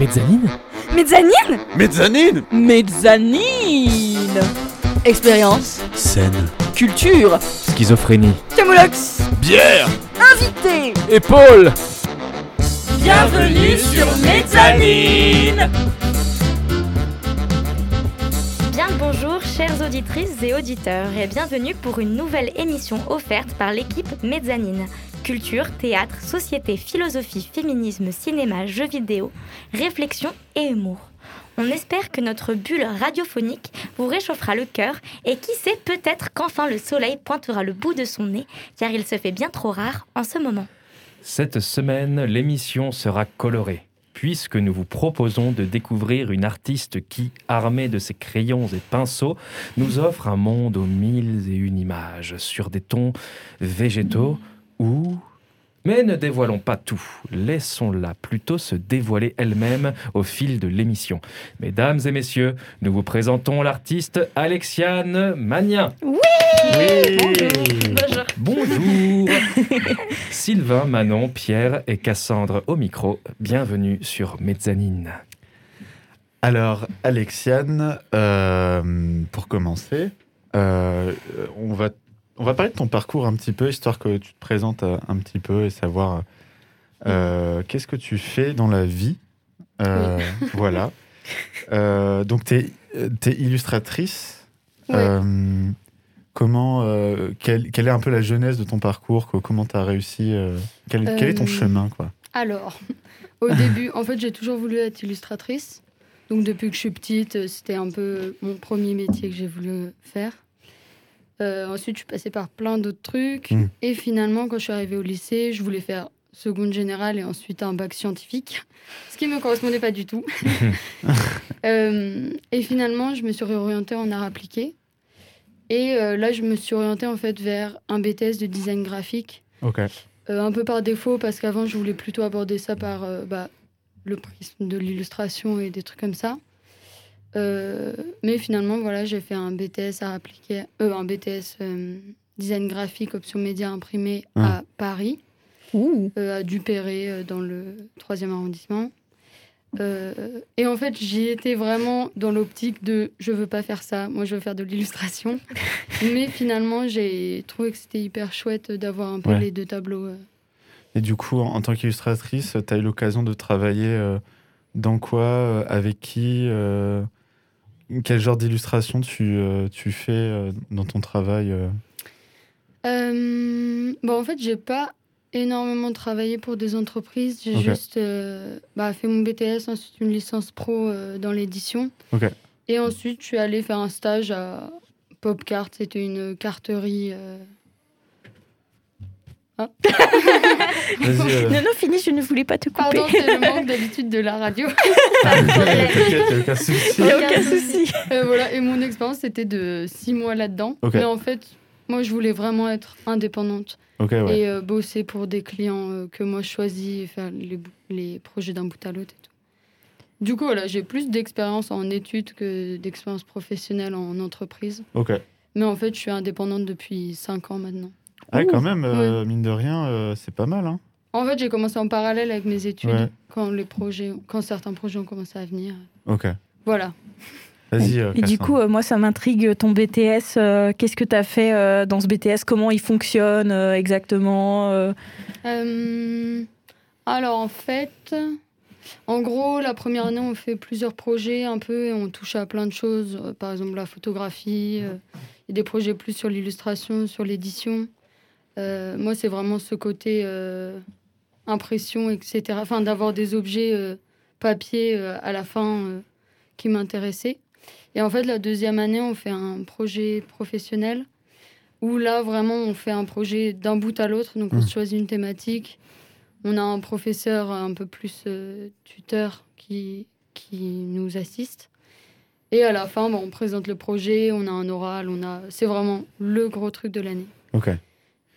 Mezzanine? Mezzanine? Mezzanine! Mezzanine. Expérience, Scène. culture, Schizophrénie. Camoulox, Bière! Invité. Épaule. Bienvenue sur Mezzanine. Bien le bonjour, chères auditrices et auditeurs, et bienvenue pour une nouvelle émission offerte par l'équipe Mezzanine. Culture, théâtre, société, philosophie, féminisme, cinéma, jeux vidéo, réflexion et humour. On espère que notre bulle radiophonique vous réchauffera le cœur et qui sait peut-être qu'enfin le soleil pointera le bout de son nez, car il se fait bien trop rare en ce moment. Cette semaine, l'émission sera colorée, puisque nous vous proposons de découvrir une artiste qui, armée de ses crayons et pinceaux, nous offre un monde aux mille et une images, sur des tons végétaux ou... Mais ne dévoilons pas tout, laissons-la plutôt se dévoiler elle-même au fil de l'émission. Mesdames et messieurs, nous vous présentons l'artiste Alexiane Magnin. Bonjour. Bonjour Sylvain, Manon, Pierre et Cassandre au micro. Bienvenue sur Mezzanine. Alors, Alexiane, euh, pour commencer, euh, on, va, on va parler de ton parcours un petit peu, histoire que tu te présentes euh, un petit peu et savoir euh, qu'est-ce que tu fais dans la vie. Euh, Voilà. Euh, donc, tu es, illustratrice. Ouais. Comment, quelle, quelle est un peu la jeunesse de ton parcours? Quoi, Comment tu as réussi quel, quel est ton chemin quoi? Alors, au début, en fait, j'ai toujours voulu être illustratrice. Donc, depuis que je suis petite, c'était un peu mon premier métier que j'ai voulu faire. Euh, ensuite, je suis passée par plein d'autres trucs. Mm. Et finalement, quand je suis arrivée au lycée, je voulais faire seconde générale et ensuite un bac scientifique, ce qui ne me correspondait pas du tout. Euh, et finalement, je me suis réorientée en art appliqué. Et euh, là, je me suis orientée en fait vers un BTS de design graphique. Euh, un peu par défaut, parce qu'avant, je voulais plutôt aborder ça par bah, le prisme de l'illustration et des trucs comme ça. Euh, mais finalement, voilà, j'ai fait un BTS à appliquer, euh, un BTS euh, design graphique, option média imprimé Ah. à Paris, Ouh euh, à Dupéré, euh, dans le 3e arrondissement. Euh, et en fait, j'y étais vraiment dans l'optique de je veux pas faire ça, moi je veux faire de l'illustration. mais finalement, j'ai trouvé que c'était hyper chouette d'avoir un peu Ouais. les deux tableaux. Et du coup, en, en tant qu'illustratrice, tu as eu l'occasion de travailler euh, dans quoi, euh, avec qui, euh, quel genre d'illustration tu, euh, tu fais euh, dans ton travail euh bon, en fait, j'ai pas énormément travaillé pour des entreprises. J'ai juste bah, fait mon BTS, ensuite une licence pro dans l'édition. Et ensuite, je suis allée faire un stage à Popcart. C'était une carterie. Vas-y. euh, Non, non, fini, je ne voulais pas te couper. Pardon, c'est le manque d'habitude de la radio. T'inquiète, y a aucun souci. Il n'y a Aucun souci. Euh, voilà. Et mon expérience, c'était de six mois là-dedans. Mais en fait, moi, je voulais vraiment être indépendante. Ouais. et euh, bosser pour des clients euh, que moi je choisis et faire les, projets d'un bout à l'autre et tout. Du coup, voilà, j'ai plus d'expérience en études que d'expérience professionnelle en entreprise. Ok. Mais en fait, je suis indépendante depuis 5 ans maintenant. Ah, Ouh. quand même, euh, mine de rien, euh, c'est pas mal. Hein. En fait, j'ai commencé en parallèle avec mes études Ouais. quand, les projets, quand certains projets ont commencé à venir. Ok. Voilà. Vas-y. euh, Et du coup, euh, moi, ça m'intrigue ton BTS. euh, Qu'est-ce que tu as fait euh, dans ce BTS Comment il fonctionne euh, exactement euh? Euh, alors en fait, en gros, la première année, on fait plusieurs projets un peu et on touche à plein de choses. Euh, Par exemple, la photographie, euh, et des projets plus sur l'illustration, sur l'édition. Euh, moi, c'est vraiment ce côté euh, impression, etc. Enfin, d'avoir des objets euh, papier à la fin qui m'intéressaient. Et en fait, la deuxième année, on fait un projet professionnel où là, vraiment, on fait un projet d'un bout à l'autre. Donc, on se choisit une thématique. On a un professeur un peu plus tuteur qui, qui nous assiste. Et à la fin, bon, on présente le projet, on a un oral, on a... c'est vraiment le gros truc de l'année. Ok.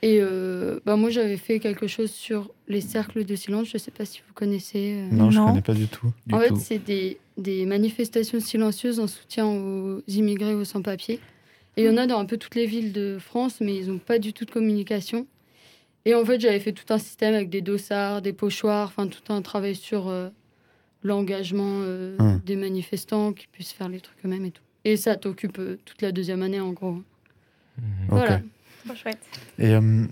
Et euh, bah, moi, j'avais fait quelque chose sur les cercles de silence. Je ne sais pas si vous connaissez. euh. Non, je Non. connais pas du tout. Du en fait, c'est des, des manifestations silencieuses en soutien aux immigrés aux sans-papiers. Et il y en a dans un peu toutes les villes de France, mais ils n'ont pas du tout de communication. Et en fait, j'avais fait tout un système avec des dossards, des pochoirs, enfin tout un travail sur euh, l'engagement euh, Hum. des manifestants, qu'ils puissent faire les trucs eux-mêmes et tout. Et ça t'occupe euh, toute la deuxième année en gros. Voilà. Trop chouette. Et euh,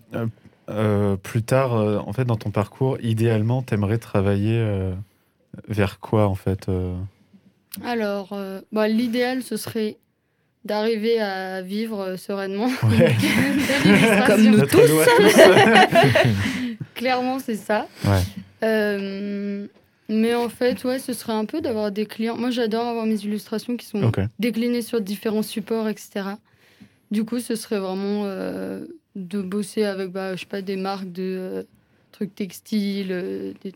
euh, plus tard, euh, en fait, dans ton parcours, idéalement, t'aimerais travailler euh, vers quoi, en fait euh? Alors, euh, bah, l'idéal, ce serait d'arriver à vivre euh, sereinement. Ouais. Comme nous tous. Clairement, c'est ça. Ouais. Euh, mais en fait, ouais, ce serait un peu d'avoir des clients. Moi, j'adore avoir mes illustrations qui sont déclinées sur différents supports, etc. Du coup, ce serait vraiment euh, de bosser avec, bah, je sais pas, des marques de euh, trucs textiles, euh, des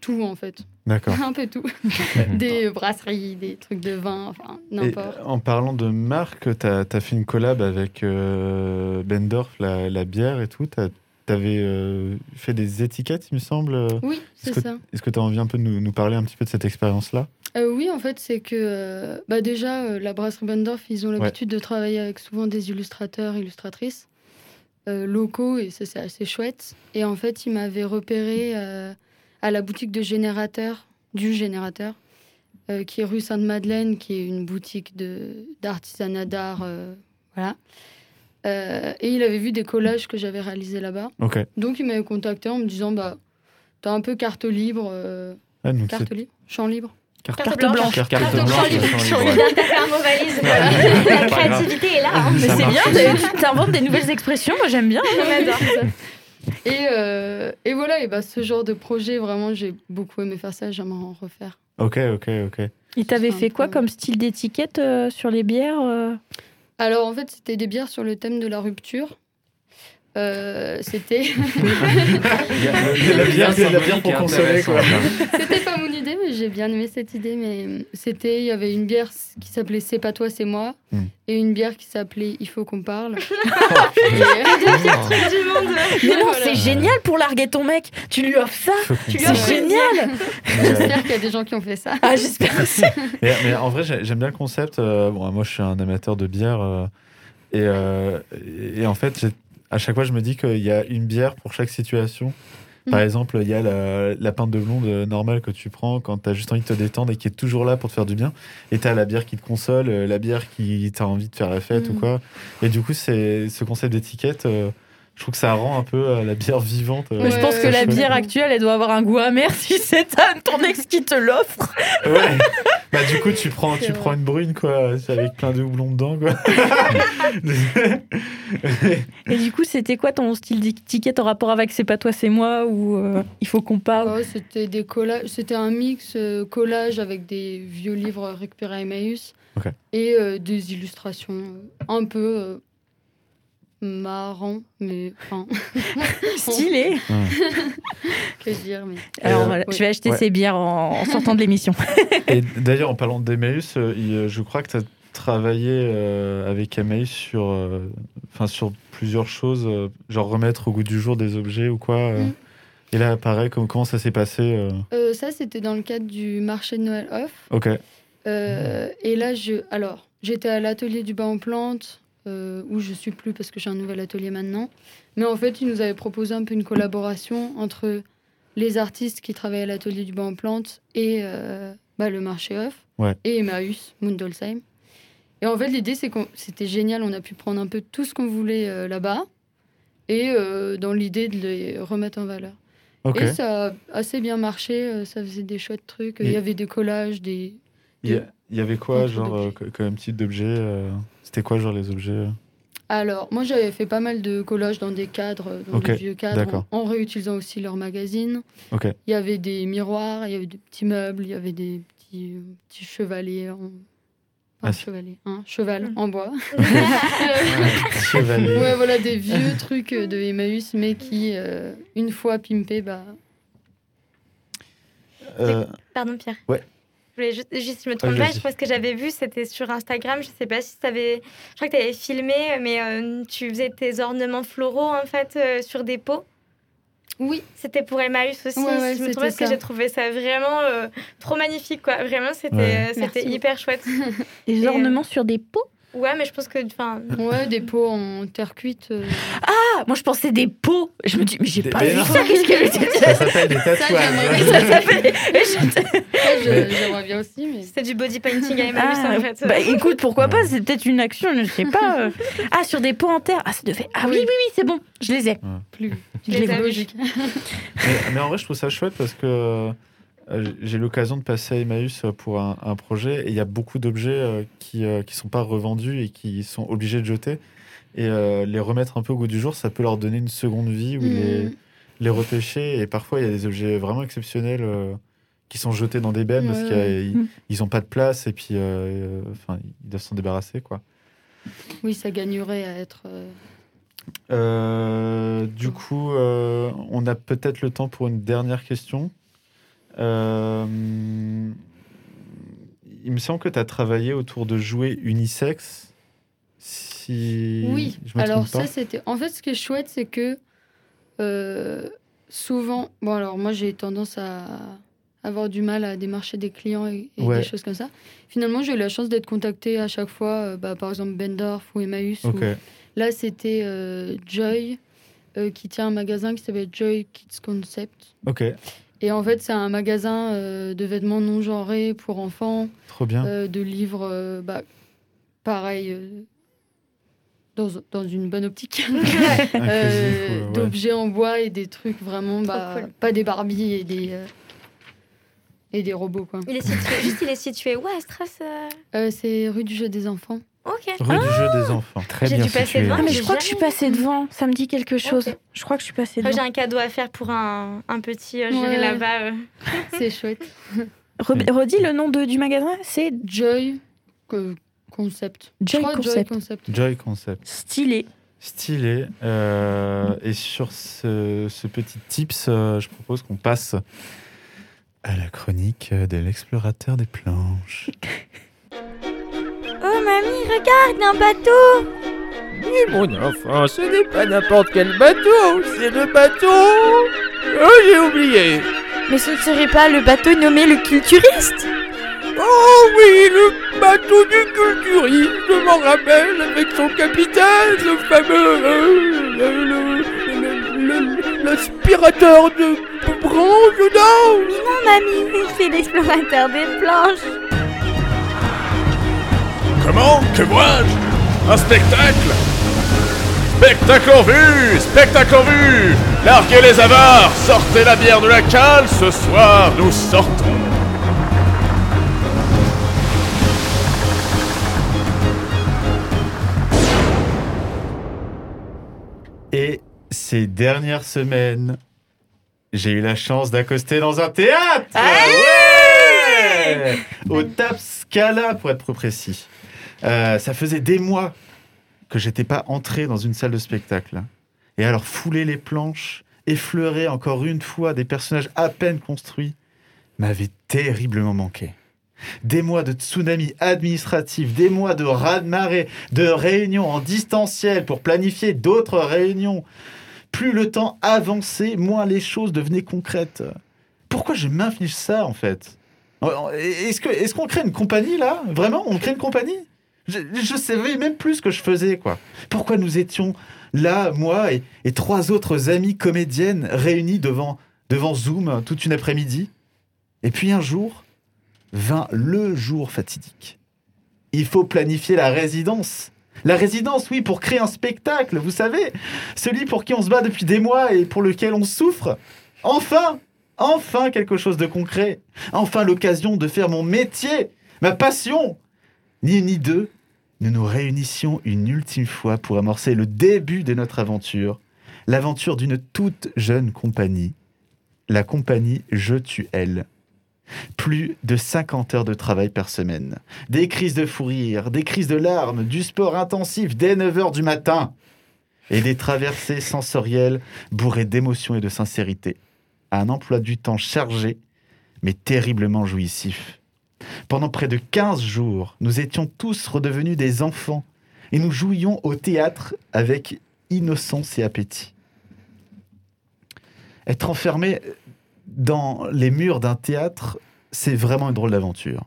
tout en fait. D'accord. un peu tout. des brasseries, des trucs de vin, enfin, n'importe. en parlant de marque, tu as, fait une collab avec euh, Bendorf, la, la bière et tout. Tu avais fait des étiquettes, il me semble. Oui, c'est ça. est-ce que tu as envie un peu de nous, nous parler un petit peu de cette expérience-là? Euh, oui, en fait, c'est que euh, bah déjà, euh, la brasserie Bendorf, ils ont l'habitude de travailler avec souvent des illustrateurs, illustratrices locaux, et ça, c'est assez chouette. Et en fait, ils m'avaient repéré à la boutique de générateur, du générateur, qui est rue Sainte-Madeleine, qui est une boutique d'artisanat d'art. voilà. Et il avait vu des collages que j'avais réalisés là-bas. Ok. Donc, il m'avait contacté en me disant bah, T'as un peu carte libre. Ah, carte libre Champ libre Carte blanche. blanche. Carte Carte blanche, blanche, champ champ libre. Bien, t'as fait un mot valise. Voilà. La créativité est là. hein. Mais c'est bien, tu t'inventes des nouvelles expressions, moi j'aime bien. Adore ça. Et, euh, et voilà, et bah, ce genre de projet, vraiment, j'ai beaucoup aimé faire ça, j'aimerais en refaire. Ok, ok, ok. Il t'avait C'est un fait quoi peu- comme style d'étiquette euh, sur les bières euh? Alors, en fait, c'était des bières sur le thème de la rupture. Euh, c'était la bière, a la bière pour consoler, quoi. c'était pas mon idée mais j'ai bien aimé cette idée mais c'était il y avait une bière qui s'appelait c'est pas toi c'est moi Hmm. et une bière qui s'appelait il faut qu'on parle Oh, Et, euh, du monde. Mais non, Voilà. c'est génial pour larguer ton mec. Tu lui offres ça. Tu lui offres génial. j'espère qu'il y a des gens qui ont fait ça Ah, j'espère aussi. mais, mais en vrai, j'ai- j'aime bien le concept. Euh, bon, moi, je suis un amateur de bière. euh, et, euh, et, et en fait, j'ai- à chaque fois, je me dis qu'il y a une bière pour chaque situation. Par Mhm. exemple, il y a la, la pinte de blonde normale que tu prends quand tu as juste envie de te détendre et qui est toujours là pour te faire du bien. Et tu as la bière qui te console, euh, la bière qui t'a envie de faire la fête ou Mhm. quoi. Et du coup, c'est ce concept d'étiquette, euh, je trouve que ça rend un peu euh, la bière vivante. euh, Mais je pense que la bière actuelle, elle doit avoir un goût amer si c'est ton ex qui te l'offre. Ouais. bah, du coup, tu prends, tu une brune, quoi, avec plein de houblon dedans, quoi. Et du coup, c'était quoi ton style d'étiquette en rapport avec C'est pas toi, c'est moi ou euh, il faut qu'on parle? C'était des collages, c'était un mix euh, collage avec des vieux livres récupérés à Emmaüs et euh, des illustrations un peu euh, marrant, mais enfin, Stylé. que dire, mais Alors Euh, voilà, je vais acheter Ouais. ces bières en, en sortant de l'émission. Et d'ailleurs, en parlant d'Emmaüs, euh, euh, je crois que tu as travaillé avec Emmaüs sur, enfin, sur plusieurs choses, genre remettre au goût du jour des objets ou quoi. Mm. Et là, pareil, comment, comment ça s'est passé euh? Ça c'était dans le cadre du marché de Noël off. Ok, Euh, et là, je, alors, j'étais à l'atelier du bas en plante, euh, où je suis plus parce que j'ai un nouvel atelier maintenant. Mais en fait, ils nous avaient proposé un peu une collaboration entre les artistes qui travaillaient à l'atelier du bas en plante et euh, bah, le marché off, Ouais. et Emmaüs, Mundolsheim. Et en fait, l'idée, c'est que c'était génial, on a pu prendre un peu tout ce qu'on voulait euh, là-bas, et dans l'idée de les remettre en valeur. Et ça a assez bien marché, ça faisait des chouettes trucs. Il Et- y avait des collages, des, Il y, y avait quoi, genre, comme type d'objet C'était quoi, genre, les objets euh Alors, moi, j'avais fait pas mal de collages dans des cadres, dans Ok, des vieux cadres, en, en réutilisant aussi leurs magazines. Ok, Il y avait des miroirs, il y avait des petits meubles, il y avait des petits, euh, petits chevalets en... Ah, chevalet, cheval en bois. chevalier. ouais, voilà, des vieux trucs euh, de Emmaüs, mais qui, euh, une fois pimpés, bah... Euh, Pardon, Pierre. Ouais. Voulais juste, juste, je me trompe pas, je pense que j'avais vu, c'était sur Instagram, je sais pas si t'avais. Je crois que t'avais filmé, mais euh, tu faisais tes ornements floraux en fait euh, sur des pots. Oui, C'était pour Emmaüs aussi. Ouais, ouais, je me c'était trompe pas parce que j'ai trouvé ça vraiment euh, trop magnifique, quoi. Vraiment, c'était Ouais. euh, c'était Merci hyper chouette. Euh, ornements sur des pots Ouais, mais je pense que. Enfin, Ouais, des pots en terre cuite. euh, Ah, moi je pensais des pots. Je me dis, mais j'ai pas vu ça. Qu'est-ce qu'elle était Ça s'appelle des tatouages. Ça s'appelle- ouais, je- J'aimerais bien aussi, mais. c'est du body painting à Emmaüs, Ah, en fait. bah écoute, pourquoi pas Ouais. C'est peut-être une action, je sais pas. euh. Ah, sur des pots en terre. Ah, ça devait. Ah oui, oui, Oui. oui, c'est bon. Je les ai. Plus, Je les logique. mais, mais en vrai, je trouve ça chouette parce que euh, j'ai l'occasion de passer à Emmaüs pour un, un projet et il y a beaucoup d'objets euh, qui ne sont pas revendus et qui sont obligés de jeter. Et euh, les remettre un peu au goût du jour, ça peut leur donner une seconde vie ou les, Mm. les repêcher. Et parfois, il y a des objets vraiment exceptionnels euh, qui sont jetés dans des bennes parce qu'ils n'ont pas de place et puis euh, euh, enfin, ils doivent s'en débarrasser. quoi. Oui, ça gagnerait à être. euh, Euh, du coup, euh, on a peut-être le temps pour une dernière question. Euh, il me semble que tu as travaillé autour de jouets unisexes. Si Oui, je alors ça c'était. En fait, ce qui est chouette, c'est que euh, souvent. Bon, alors moi j'ai tendance à avoir du mal à démarcher des clients et, et Ouais. des choses comme ça. Finalement, j'ai eu la chance d'être contactée à chaque fois, euh, bah, par exemple Bendorf ou Emmaüs. ou- Ok, Là, c'était euh, Joy qui tient un magasin qui s'appelle Joy Kids Concept. ok, Et en fait, c'est un magasin euh, de vêtements non genrés pour enfants, trop bien. euh, de livres, euh, bah, pareil, euh, dans, dans une bonne optique. Euh, ouais, d'objets en bois et des trucs vraiment bah, cool. pas des Barbie et des euh, et des robots quoi. Il est situé, juste, il est situé où c'est rue du jeu des enfants. Ok. Rue du jeu des enfants. Très J'ai bien dû passer devant. Ah, mais je crois que je suis passée devant. Ça me dit quelque chose. Je crois que je suis passée Après, J'ai devant. un cadeau à faire pour un, un petit. euh, J'irai Ouais. là-bas. euh. C'est chouette. Re- redis le nom de, du magasin C'est Joy Concept. Joy Concept. Concept. Joy Concept. Stylé. Stylé. Euh, et sur ce, ce petit tips, euh, je propose qu'on passe à la chronique de l'explorateur des planches. Oh mamie, regarde un bateau Mais mon enfant, ce n'est pas n'importe quel bateau, c'est le bateau. Oh, j'ai oublié. Mais ce ne serait pas le bateau nommé le culturiste? Oh oui, le bateau du culturiste, je m'en rappelle, avec son capitaine, le fameux. euh, le- le- le- le- L'aspirateur de branche, non Non mamie, c'est l'explorateur des planches Comment Que vois-je Un spectacle Spectacle en vue Spectacle en vue. Larguez les avares Sortez la bière de la cale Ce soir, nous sortons. Et ces dernières semaines, j'ai eu la chance d'accoster dans un théâtre. Ouais Au Tap Scala, pour être plus précis. Euh, ça faisait des mois que j'étais pas entré dans une salle de spectacle. Et alors, fouler les planches, effleurer encore une fois des personnages à peine construits, m'avait terriblement manqué. Des mois de tsunami administratif, des mois de raz-de-marée, de réunions en distanciel pour planifier d'autres réunions. Plus le temps avançait, moins les choses devenaient concrètes. Pourquoi je m'inflige ça, en fait? Que- est-ce qu'on crée une compagnie, là? Vraiment On crée une compagnie? Je, savais même plus ce que je faisais, quoi. Pourquoi nous étions là, moi et, et trois autres amies comédiennes réunies devant, devant Zoom toute une après-midi? Et puis un jour, vint le jour fatidique. Il faut planifier la résidence. La résidence, oui, pour créer un spectacle, vous savez. Celui pour qui on se bat depuis des mois et pour lequel on souffre. Enfin Enfin quelque chose de concret. Enfin l'occasion de faire mon métier, ma passion. Ni une ni deux, nous nous réunissions une ultime fois pour amorcer le début de notre aventure. L'aventure d'une toute jeune compagnie. La compagnie Je tue elle. Plus de 50 heures de travail par semaine. Des crises de fou rire, des crises de larmes, du sport intensif dès 9 heures du matin. Et des traversées sensorielles bourrées d'émotions et de sincérité. Un emploi du temps chargé, mais terriblement jouissif. Pendant près de 15 jours, nous étions tous redevenus des enfants et nous jouions au théâtre avec innocence et appétit. Être enfermé dans les murs d'un théâtre, c'est vraiment une drôle d'aventure.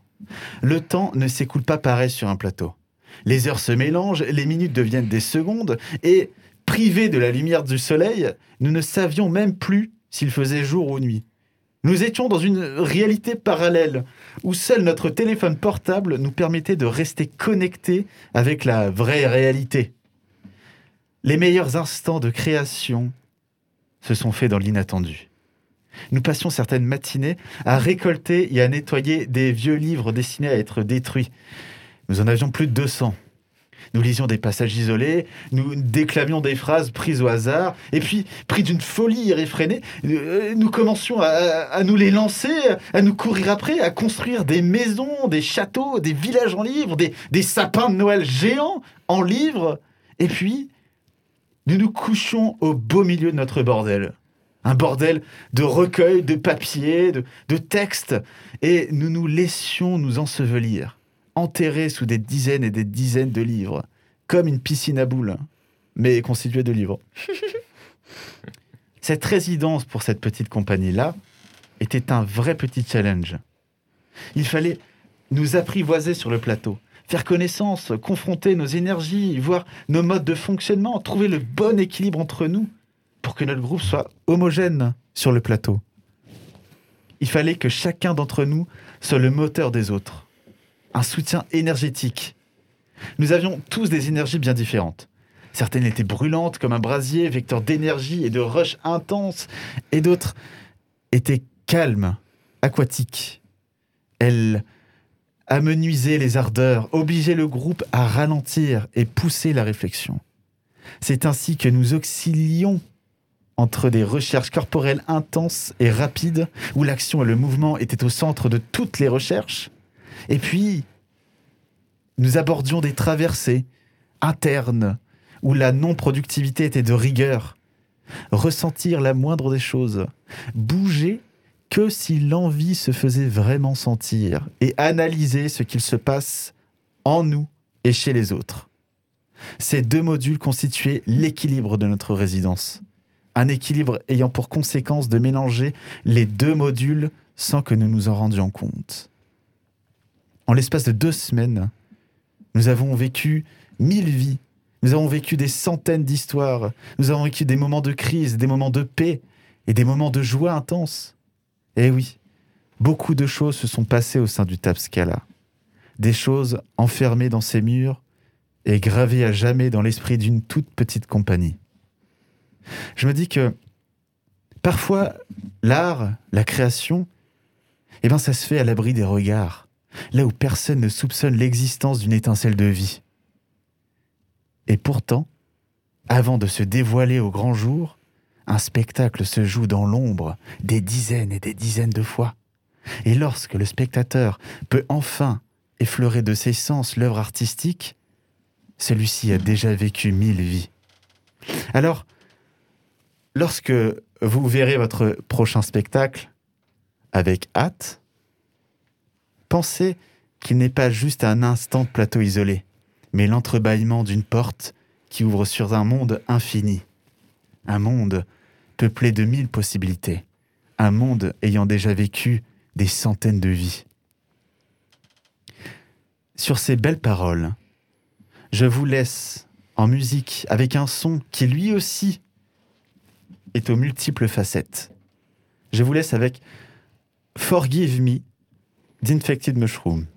Le temps ne s'écoule pas pareil sur un plateau. Les heures se mélangent, les minutes deviennent des secondes, et privés de la lumière du soleil, nous ne savions même plus s'il faisait jour ou nuit. Nous étions dans une réalité parallèle, où seul notre téléphone portable nous permettait de rester connectés avec la vraie réalité. Les meilleurs instants de création se sont faits dans l'inattendu. Nous passions certaines matinées à récolter et à nettoyer des vieux livres destinés à être détruits. Nous en avions plus de 200. Nous lisions des passages isolés, nous déclamions des phrases prises au hasard, et puis, pris d'une folie irréfrénée, euh, nous commencions à, nous les lancer, à nous courir après, à construire des maisons, des châteaux, des villages en livres, des, sapins de Noël géants en livres. Et puis, nous nous couchions au beau milieu de notre bordel. Un bordel de recueils, de papiers, de textes, et nous nous laissions nous ensevelir enterré sous des dizaines et des dizaines de livres, comme une piscine à boules, mais constituée de livres. cette résidence pour cette petite compagnie-là était un vrai petit challenge. Il fallait nous apprivoiser sur le plateau, faire connaissance, confronter nos énergies, voir nos modes de fonctionnement, trouver le bon équilibre entre nous pour que notre groupe soit homogène sur le plateau. Il fallait que chacun d'entre nous soit le moteur des autres un soutien énergétique. Nous avions tous des énergies bien différentes. Certaines étaient brûlantes comme un brasier, vecteur d'énergie et de rush intense, et d'autres étaient calmes, aquatiques. Elles amenuisaient les ardeurs, obligeaient le groupe à ralentir et pousser la réflexion. C'est ainsi que nous oscillions entre des recherches corporelles intenses et rapides, où l'action et le mouvement étaient au centre de toutes les recherches, et puis, nous abordions des traversées internes où la non-productivité était de rigueur. Ressentir la moindre des choses. Bouger que si l'envie se faisait vraiment sentir et analyser ce qu'il se passe en nous et chez les autres. Ces deux modules constituaient l'équilibre de notre résidence. Un équilibre ayant pour conséquence de mélanger les deux modules sans que nous nous en rendions compte. En l'espace de deux semaines, nous avons vécu mille vies. Nous avons vécu des centaines d'histoires. Nous avons vécu des moments de crise, des moments de paix et des moments de joie intense. Eh oui, beaucoup de choses se sont passées au sein du Tapscala. Des choses enfermées dans ces murs et gravées à jamais dans l'esprit d'une toute petite compagnie. Je me dis que parfois, l'art, la création, eh ben, ça se fait à l'abri des regards là où personne ne soupçonne l'existence d'une étincelle de vie. Et pourtant, avant de se dévoiler au grand jour, un spectacle se joue dans l'ombre des dizaines et des dizaines de fois. Et lorsque le spectateur peut enfin effleurer de ses sens l'œuvre artistique, celui-ci a déjà vécu mille vies. Alors, lorsque vous verrez votre prochain spectacle avec hâte, Pensez qu'il n'est pas juste un instant de plateau isolé, mais l'entrebâillement d'une porte qui ouvre sur un monde infini. Un monde peuplé de mille possibilités. Un monde ayant déjà vécu des centaines de vies. Sur ces belles paroles, je vous laisse en musique avec un son qui lui aussi est aux multiples facettes. Je vous laisse avec Forgive Me d'infected mushroom.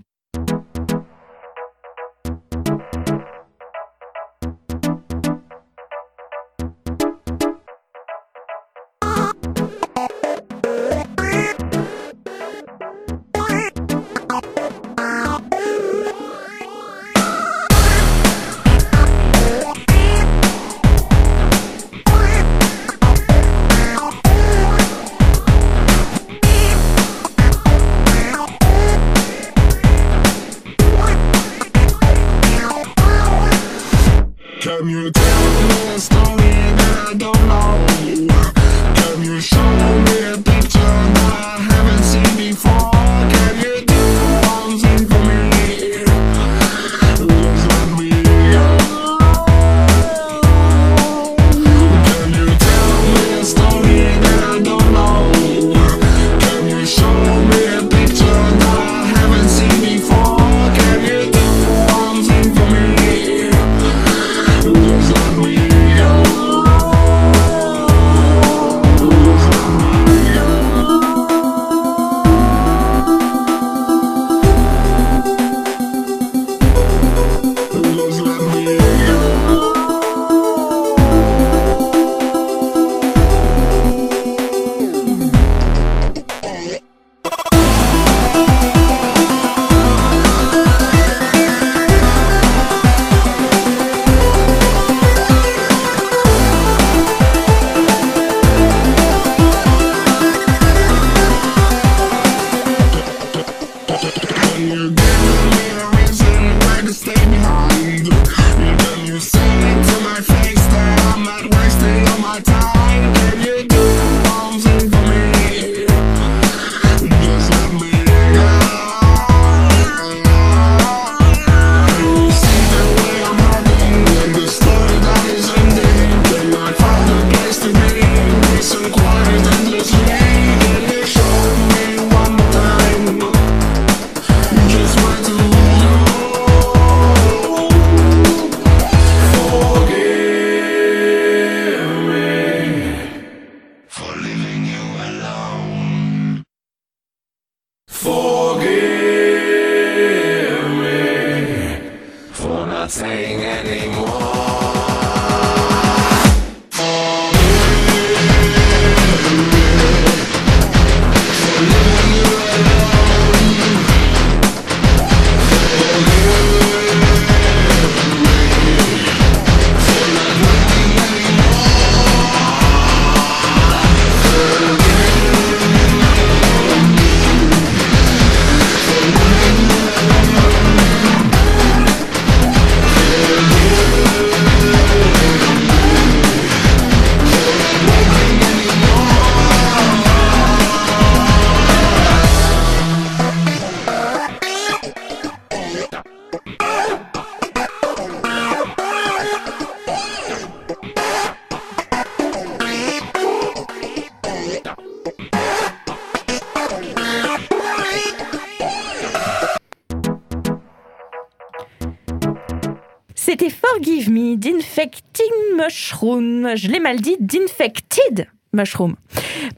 Je l'ai d'Infected Mushroom.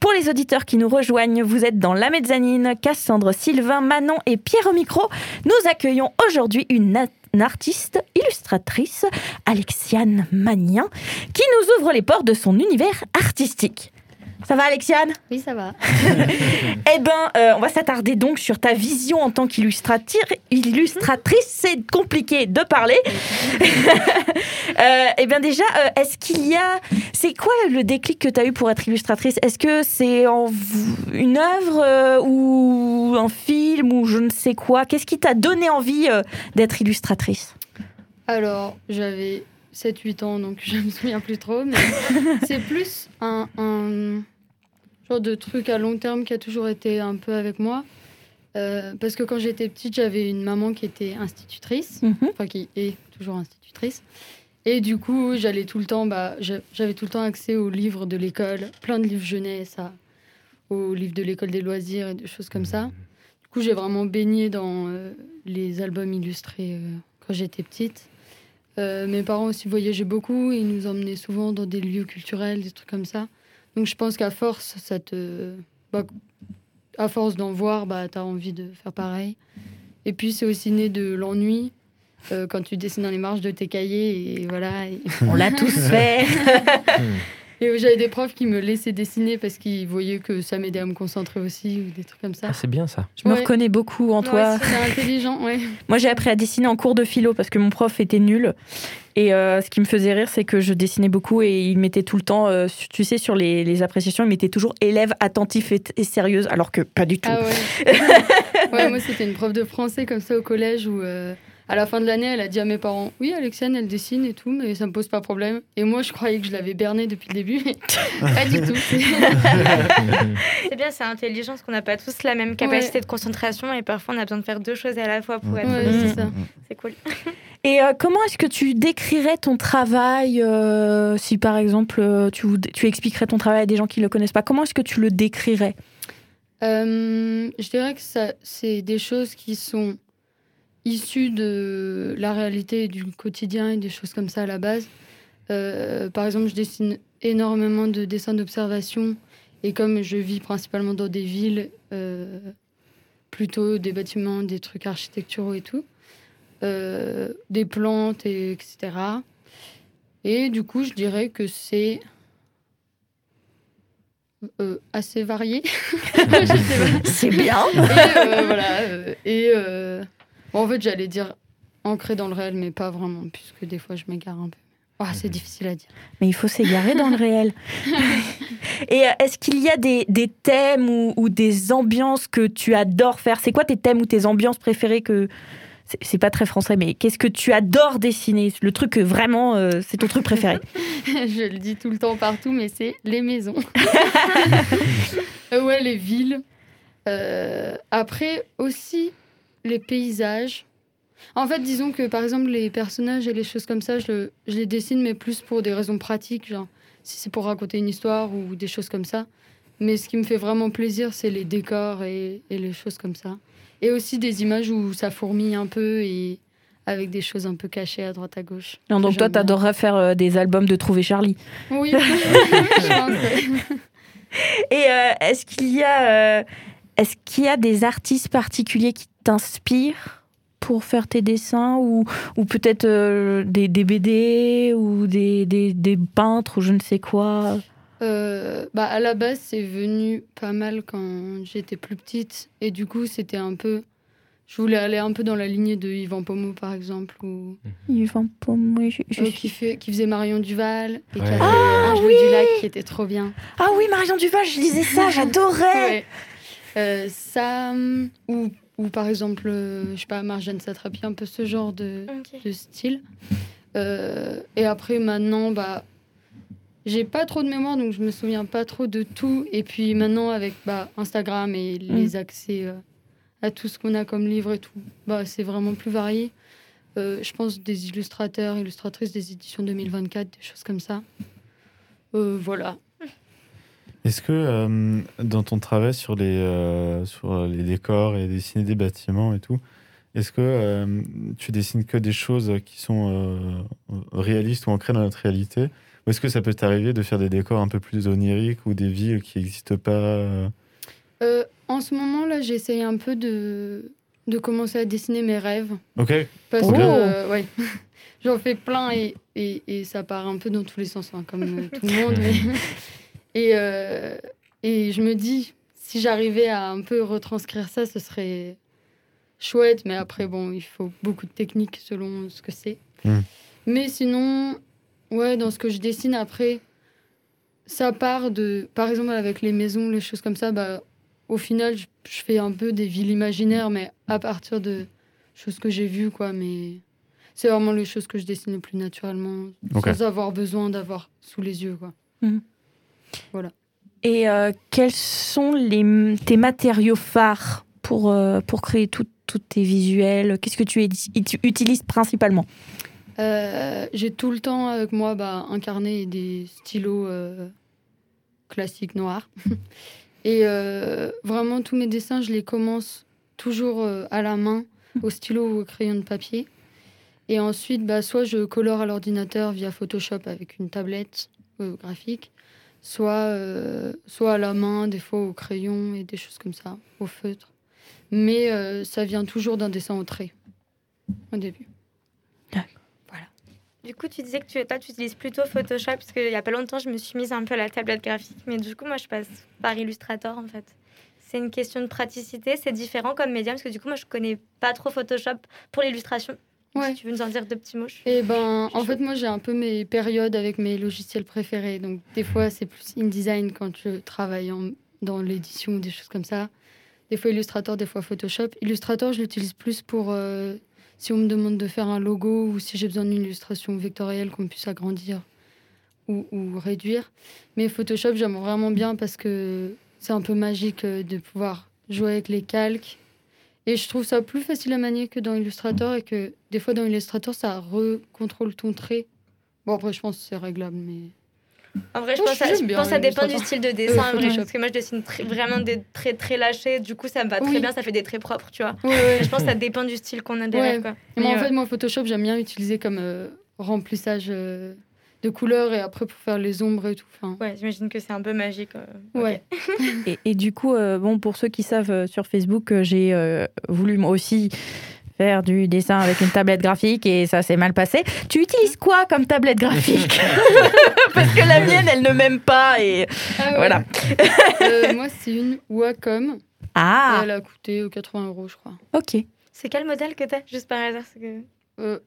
Pour les auditeurs qui nous rejoignent, vous êtes dans La Mezzanine, Cassandre, Sylvain, Manon et Pierre au micro. Nous accueillons aujourd'hui une, artiste, illustratrice, Alexiane Magnien, qui nous ouvre les portes de son univers artistique. Ça va Alexiane? Oui, ça va. Eh ben, euh, on va s'attarder donc sur ta vision en tant qu'illustratrice. Illustratrice, c'est compliqué de parler. euh, eh bien déjà, euh, est-ce qu'il y a... C'est quoi le déclic que tu as eu pour être illustratrice? Est-ce que c'est en une œuvre euh, ou un film ou je ne sais quoi? Qu'est-ce qui t'a donné envie d'être illustratrice? Alors, j'avais 7-8 ans, donc je me souviens plus trop, mais c'est plus un, un genre de truc à long terme qui a toujours été un peu avec moi. Euh, parce que quand j'étais petite, j'avais une maman qui était institutrice, Mhm. enfin qui est toujours institutrice. Et du coup, j'allais tout le temps, bah, j'a- j'avais tout le temps accès aux livres de l'école, plein de livres jeunesse, à- aux livres de l'école des loisirs et des choses comme ça. Du coup, j'ai vraiment baigné dans euh, les albums illustrés euh, quand j'étais petite. Mes parents aussi voyageaient beaucoup, ils nous emmenaient souvent dans des lieux culturels, des trucs comme ça. Donc je pense qu'à force, ça te, bah, à force d'en voir, bah, tu as envie de faire pareil. Et puis c'est aussi né de l'ennui. euh, quand tu dessines dans les marges de tes cahiers et voilà. Et, On l'a tous fait. et j'avais des profs qui me laissaient dessiner parce qu'ils voyaient que ça m'aidait à me concentrer aussi ou des trucs comme ça. Ah, c'est bien ça. Je me reconnais beaucoup en toi. C'est intelligent, ouais. Moi, j'ai appris à dessiner en cours de philo parce que mon prof était nul. Et euh, ce qui me faisait rire, c'est que je dessinais beaucoup et il mettait tout le temps, euh, tu sais, sur les, les appréciations, il mettait toujours élève attentif et, et sérieuse, alors que pas du tout. Ah ouais. ouais, moi c'était une prof de français comme ça au collège où euh, à la fin de l'année elle a dit à mes parents Oui, Alexiane elle dessine et tout, mais ça me pose pas problème. Et moi je croyais que je l'avais berné depuis le début, mais pas du tout. C'est bien, c'est intelligent parce qu'on n'a pas tous la même capacité de concentration et parfois on a besoin de faire deux choses à la fois pour être Ouais, c'est ça. C'est cool. Et euh, comment est-ce que tu décrirais ton travail euh, si par exemple euh, tu, tu expliquerais ton travail à des gens qui ne le connaissent pas Comment est-ce que tu le décrirais? Euh, je dirais que ça, c'est des choses qui sont issues de la réalité du quotidien et des choses comme ça à la base. Euh, par exemple, je dessine énormément de dessins d'observation et comme je vis principalement dans des villes, euh, plutôt des bâtiments, des trucs architecturaux et tout, euh, des plantes, et, etc. Et du coup, je dirais que c'est euh, assez varié. C'est bien Et euh, voilà. euh, et bon, en fait, j'allais dire ancré dans le réel, mais pas vraiment, puisque des fois, je m'égare un peu. Ah, c'est difficile à dire. Mais il faut s'égarer dans le réel. Et euh, est-ce qu'il y a des, des thèmes ou, ou des ambiances que tu adores faire? C'est quoi tes thèmes ou tes ambiances préférées que c'est- pas très français, mais qu'est-ce que tu adores dessiner? Le truc que vraiment, euh, c'est ton truc préféré. je le dis tout le temps partout, mais c'est les maisons. Euh, ouais, les villes. Euh, après, aussi, les paysages. En fait, disons que par exemple, les personnages et les choses comme ça, je, je les dessine, mais plus pour des raisons pratiques, genre si c'est pour raconter une histoire ou des choses comme ça. Mais ce qui me fait vraiment plaisir, c'est les décors et, et les choses comme ça. Et aussi des images où ça fourmille un peu et avec des choses un peu cachées à droite à gauche. Non, donc toi, t'adorerais faire euh, des albums de Trouver Charlie. Oui, je pense, ouais. Et euh, est-ce qu'il y a, euh, est-ce qu'il y a des artistes particuliers qui t'inspirent pour faire tes dessins ou, ou peut-être euh, des, des BD ou des, des, des peintres ou je ne sais quoi? Euh, bah, à la base, c'est venu pas mal quand j'étais plus petite. Et du coup, c'était un peu. Je voulais aller un peu dans la lignée de Yvan Pomo, par exemple, ou Yvan Pomme, oui, je- je euh, qui, fait, qui faisait Marion Duval et qui avait Ah, Ange oui du Lac, qui était trop bien. Ah oui, Marion Duval, je lisais ça, j'adorais Ouais. Euh, ça, ou, ou par exemple, euh, je sais pas, Marjane Satrapi, un peu ce genre de, style. Euh, et après, maintenant, bah, j'ai pas trop de mémoire, donc je me souviens pas trop de tout. Et puis maintenant, avec bah, Instagram et les accès euh, à tout ce qu'on a comme livre et tout, bah, c'est vraiment plus varié. Euh, je pense des illustrateurs, illustratrices des éditions 2024, des choses comme ça. Euh, voilà. Est-ce que euh, dans ton travail sur les, euh, sur les décors et dessiner des bâtiments et tout, est-ce que euh, tu dessines que des choses qui sont réalistes ou ancrées dans notre réalité? Ou est-ce que ça peut t'arriver de faire des décors un peu plus oniriques ou des villes qui n'existent pas en ce moment, là, j'essaye un peu de, de commencer à dessiner mes rêves. Ok, Parce Oh. que, euh, ouais, j'en fais plein et, et, et ça part un peu dans tous les sens, hein, comme tout le monde. mais- et, euh, et je me dis, si j'arrivais à un peu retranscrire ça, ce serait chouette. Mais après, bon, il faut beaucoup de technique selon ce que c'est. Mm. Mais sinon, ouais, dans ce que je dessine après, ça part de, par exemple, avec les maisons, les choses comme ça, bah, au final, je, je fais un peu des villes imaginaires, mais à partir de choses que j'ai vues, quoi. Mais c'est vraiment les choses que je dessine le plus naturellement, sans avoir besoin d'avoir sous les yeux, quoi. Et euh, quels sont les, tes matériaux phares pour, euh, pour créer tous tes visuels? Qu'est-ce que tu, utilises principalement? Euh, j'ai tout le temps avec moi bah, un carnet et des stylos classiques noirs. et vraiment, tous mes dessins, je les commence toujours à la main, au stylo ou au crayon de papier. Et ensuite, bah, soit je colore à l'ordinateur via Photoshop avec une tablette graphique, soit, euh, soit à la main, des fois au crayon et des choses comme ça, au feutre. Mais euh, ça vient toujours d'un dessin au trait, au début. Du coup, tu disais que tu, toi, tu utilises plutôt Photoshop, parce qu'il n'y a pas longtemps, je me suis mise un peu à la tablette graphique. Mais du coup, moi, je passe par Illustrator, en fait. C'est une question de praticité, c'est différent comme médium, parce que du coup, moi, je connais pas trop Photoshop pour l'illustration. Ouais. Si tu veux nous en dire deux petits mots. je Et ben, en fait, moi, j'ai un peu mes périodes avec mes logiciels préférés. Donc, des fois, c'est plus InDesign quand je travaille en- dans l'édition ou des choses comme ça. Des fois Illustrator, des fois Photoshop. Illustrator, je l'utilise plus pour euh, si on me demande de faire un logo ou si j'ai besoin d'une illustration vectorielle qu'on puisse agrandir ou, ou réduire. Mais Photoshop, j'aime vraiment bien parce que c'est un peu magique euh, de pouvoir jouer avec les calques. Et je trouve ça plus facile à manier que dans Illustrator et que des fois dans Illustrator, ça recontrôle ton trait. Bon, après, je pense que c'est réglable, mais. En vrai, je Moi, pense, que ça- pense dépend du style de dessin, en vrai, parce que moi, je dessine très- vraiment des traits très lâchés. Du coup, ça me va très Oui. bien, ça fait des traits propres, tu vois. Ouais. Je pense que ça dépend du style qu'on a derrière, Ouais. quoi. Mais Mais, en euh, fait, moi, Photoshop, j'aime bien utiliser comme euh, remplissage euh, de couleurs et après pour faire les ombres et tout. Enfin, Ouais, j'imagine que c'est un peu magique. euh, ouais. et, et du coup, euh, bon, pour ceux qui savent euh, sur Facebook, euh, j'ai euh, voulu moi aussi faire du dessin avec une tablette graphique et ça s'est mal passé. Tu utilises quoi comme tablette graphique? Parce que la mienne, elle ne m'aime pas et Ah ouais. voilà. Euh, moi, c'est une Wacom. Ah, elle a coûté euh, 80 euros, je crois. ok. C'est quel modèle que t'as, juste par hasard que...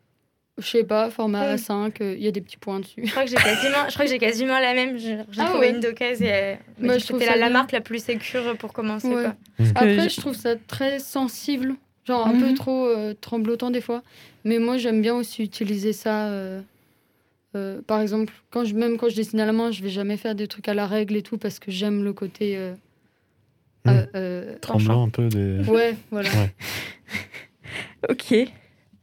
Je sais pas, format Ouais. A5, euh, il y a des petits points dessus. Je crois que j'ai quasiment, je crois que j'ai quasiment la même. J'ai Ah trouvé ouais. une d'occasion et euh, Bah, c'était la, la marque la plus sécure pour commencer. Ouais. Quoi. Après, je trouve ça très sensible. Genre un Mhm. peu trop euh, tremblotant des fois. Mais moi, j'aime bien aussi utiliser ça. euh, euh, par exemple, quand je, même quand je dessine à la main, je vais jamais faire des trucs à la règle et tout parce que j'aime le côté. euh, Mhm. euh, euh, Tremblant un peu des. ouais, voilà. Ouais. Ok.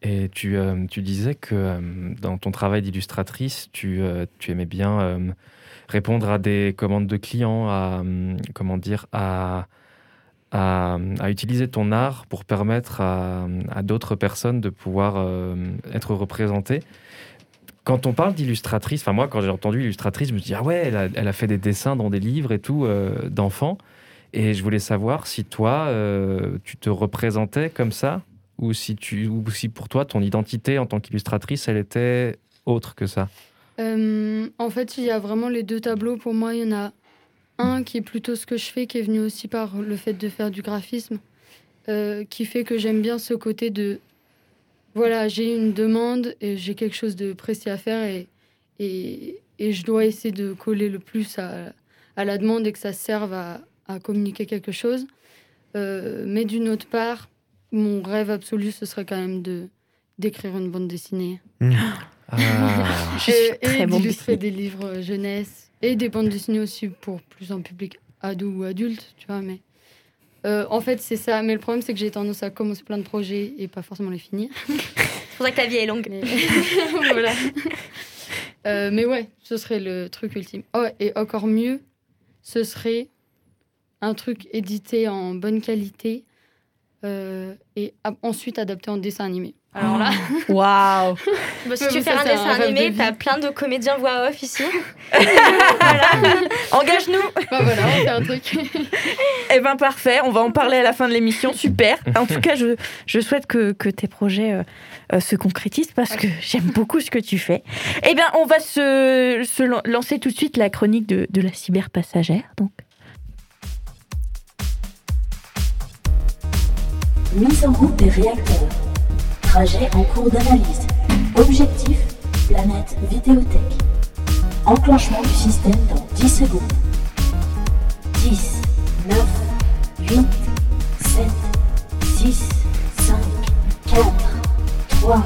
Et tu, euh, tu disais que euh, dans ton travail d'illustratrice, tu, euh, tu aimais bien répondre à des commandes de clients, à, comment dire, à, à, utiliser ton art pour permettre à, d'autres personnes de pouvoir être représentées. Quand on parle d'illustratrice, enfin moi quand j'ai entendu illustratrice, je me dis ah ouais, elle a, fait des dessins dans des livres et tout d'enfants. Et je voulais savoir si toi, tu te représentais comme ça ou si, tu, ou si pour toi, ton identité en tant qu'illustratrice, elle était autre que ça Euh, en fait, il y a vraiment les deux tableaux. Pour moi, il y en a un qui est plutôt ce que je fais, qui est venu aussi par le fait de faire du graphisme, euh, qui fait que j'aime bien ce côté de voilà, j'ai une demande et j'ai quelque chose de précis à faire et, et, et je dois essayer de coller le plus à, à la demande et que ça serve à, à communiquer quelque chose. Euh, mais d'une autre part, mon rêve absolu, ce serait quand même de d'écrire une bande dessinée. Ah, Je suis Et, très et bon d'illustrer des livres jeunesse et des bandes dessinées aussi pour plus un public ado ou adulte, tu vois. Mais euh, en fait, c'est ça. Mais le problème, c'est que j'ai tendance à commencer plein de projets et pas forcément les finir. C'est pour ça que ta vie est longue. Mais, voilà. Euh, mais ouais, ce serait le truc ultime. Oh, et encore mieux, ce serait un truc édité en bonne qualité euh, et a- ensuite adapté en dessin animé. Alors là, Waouh Bon, si tu veux faire ça, un un dessin de animé, vie. t'as plein de comédiens voix off ici. Engage-nous bah voilà, on fait un truc. Eh ben parfait, on va en parler à la fin de l'émission, super. En tout cas, je, je souhaite que, que tes projets euh, euh, se concrétisent parce que j'aime beaucoup ce que tu fais. Eh bien, on va se, se lan- lancer tout de suite la chronique de, de la cyberpassagère. Donc. Mise en route des réacteurs. Trajet en cours d'analyse. Objectif planète vidéothèque. Enclenchement du système dans 10 secondes. 10, 9, 8, 7, 6, 5, 4, 3,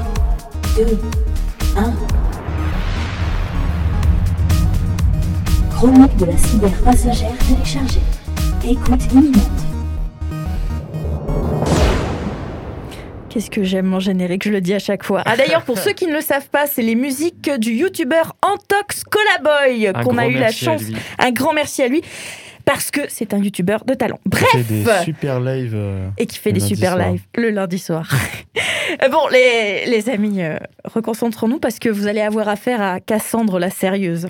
2, 1. Chronique de la cyber passagère téléchargée. Écoute imminente. Qu'est-ce que j'aime mon générique, je le dis à chaque fois. Ah d'ailleurs, pour ceux qui ne le savent pas, c'est les musiques du youtubeur Antox Colaboy qu'on a eu la chance. Un grand merci à lui parce que c'est un youtubeur de talent. Bref, fait des super lives. euh, et qui fait Le des super soir. lives le lundi soir. Euh, bon, les, les amis, euh, reconcentrons-nous parce que vous allez avoir affaire à Cassandre la sérieuse.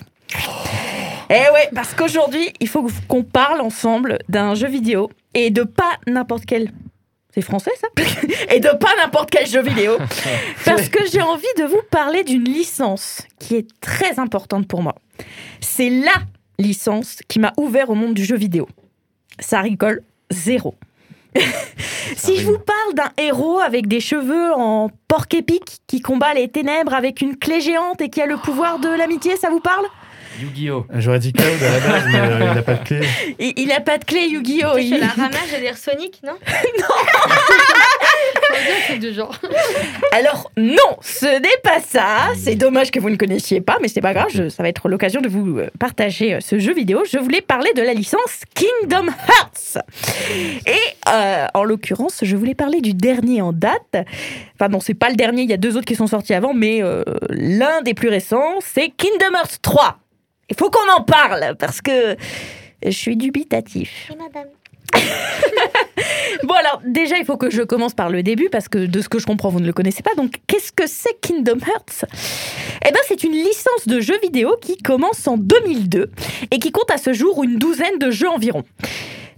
Eh ouais, parce qu'aujourd'hui, il faut qu'on parle ensemble d'un jeu vidéo et de pas n'importe quel. C'est français ça Et de pas n'importe quel jeu vidéo. Parce que j'ai envie de vous parler d'une licence qui est très importante pour moi. C'est la licence qui m'a ouvert au monde du jeu vidéo. Ça rigole zéro. si je vous parle d'un héros avec des cheveux en porc épic qui combat les ténèbres avec une clé géante et qui a le pouvoir de l'amitié, ça vous parle? Yu-Gi-Oh! J'aurais dit Cloud à la base, mais euh, il n'a pas de clé. il, il a pas de clé Yu-Gi-Oh! Tu il- fais la ramage, je veux dire Sonic, non truc du genre. Alors non, ce n'est pas ça. C'est dommage que vous ne connaissiez pas, mais c'est pas grave. je- ça va être l'occasion de vous euh, partager euh, ce jeu vidéo. Je voulais parler de la licence Kingdom Hearts. Et euh, en l'occurrence, je voulais parler du dernier en date. Enfin non, c'est pas le dernier. Il y a deux autres qui sont sortis avant, mais euh, l'un des plus récents, c'est Kingdom Hearts 3. Il faut qu'on en parle parce que je suis dubitatif. Oui, madame. Bon alors déjà il faut que je commence par le début parce que de ce que je comprends vous ne le connaissez pas. Donc qu'est-ce que c'est Kingdom Hearts? Eh ben c'est une licence de jeux vidéo qui commence en 2002 et qui compte à ce jour une douzaine de jeux environ.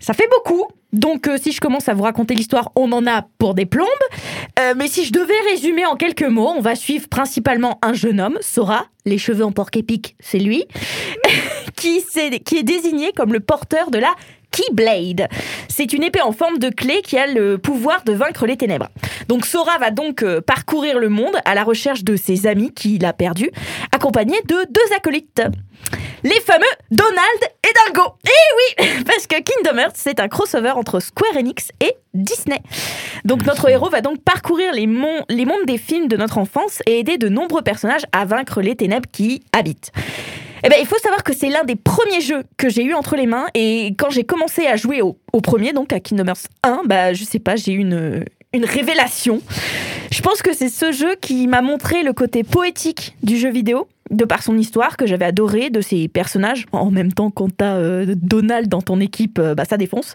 Ça fait beaucoup. Donc euh, si je commence à vous raconter l'histoire, on en a pour des plombes. Euh, mais si je devais résumer en quelques mots, on va suivre principalement un jeune homme, Sora, les cheveux en porc épic, c'est lui, qui, qui est désigné comme le porteur de la Keyblade. C'est une épée en forme de clé qui a le pouvoir de vaincre les ténèbres. Donc Sora va donc euh, parcourir le monde à la recherche de ses amis qu'il a perdus, accompagné de deux acolytes. Les fameux Donald et Dingo. Eh oui, parce que Kingdom Hearts, c'est un crossover entre Square Enix et Disney. Donc notre héros va donc parcourir les, les mondes des films de notre enfance et aider de nombreux personnages à vaincre les ténèbres qui y habitent. Eh ben, il faut savoir que c'est l'un des premiers jeux que j'ai eu entre les mains et quand j'ai commencé à jouer au, premier, donc à Kingdom Hearts 1, bah je sais pas, j'ai eu une, une révélation. Je pense que c'est ce jeu qui m'a montré le côté poétique du jeu vidéo, de par son histoire que j'avais adoré, de ses personnages. En même temps, quand t'as euh, Donald dans ton équipe, euh, bah ça défonce.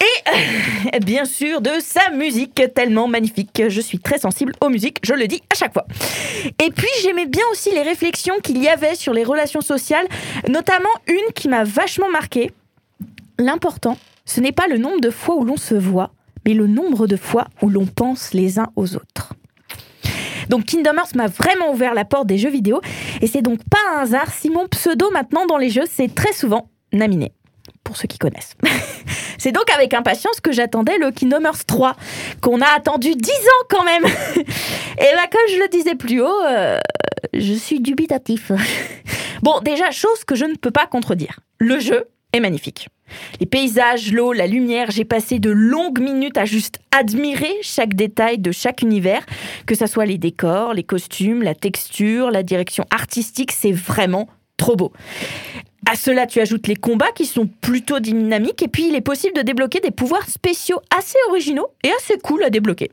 Et euh, bien sûr de sa musique tellement magnifique. Je suis très sensible aux musiques, je le dis à chaque fois. Et puis j'aimais bien aussi les réflexions qu'il y avait sur les relations sociales, notamment une qui m'a vachement marquée. L'important, ce n'est pas le nombre de fois où l'on se voit, mais le nombre de fois où l'on pense les uns aux autres. Donc Kingdom Hearts m'a vraiment ouvert la porte des jeux vidéo et c'est donc pas un hasard si mon pseudo maintenant dans les jeux c'est très souvent Naminé pour ceux qui connaissent. c'est donc avec impatience que j'attendais le Kingdom Hearts 3 qu'on a attendu 10 ans quand même. et bah comme je le disais plus haut, euh, je suis dubitatif. bon déjà chose que je ne peux pas contredire. Le jeu est magnifique. Les paysages, l'eau, la lumière, j'ai passé de longues minutes à juste admirer chaque détail de chaque univers, que ce soit les décors, les costumes, la texture, la direction artistique, c'est vraiment trop beau. À cela, tu ajoutes les combats qui sont plutôt dynamiques et puis il est possible de débloquer des pouvoirs spéciaux assez originaux et assez cool à débloquer.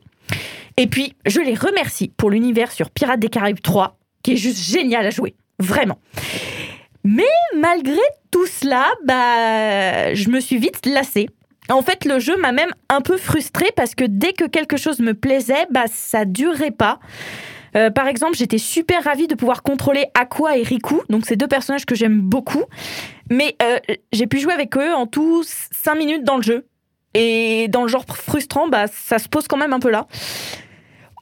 Et puis, je les remercie pour l'univers sur Pirates des Caraïbes 3, qui est juste génial à jouer. Vraiment. Mais malgré tout cela, bah, je me suis vite lassée. En fait, le jeu m'a même un peu frustrée parce que dès que quelque chose me plaisait, bah ça durait pas. Euh, par exemple, j'étais super ravie de pouvoir contrôler Aqua et Riku, donc ces deux personnages que j'aime beaucoup. Mais euh, j'ai pu jouer avec eux en tout 5 minutes dans le jeu. Et dans le genre frustrant, bah, ça se pose quand même un peu là.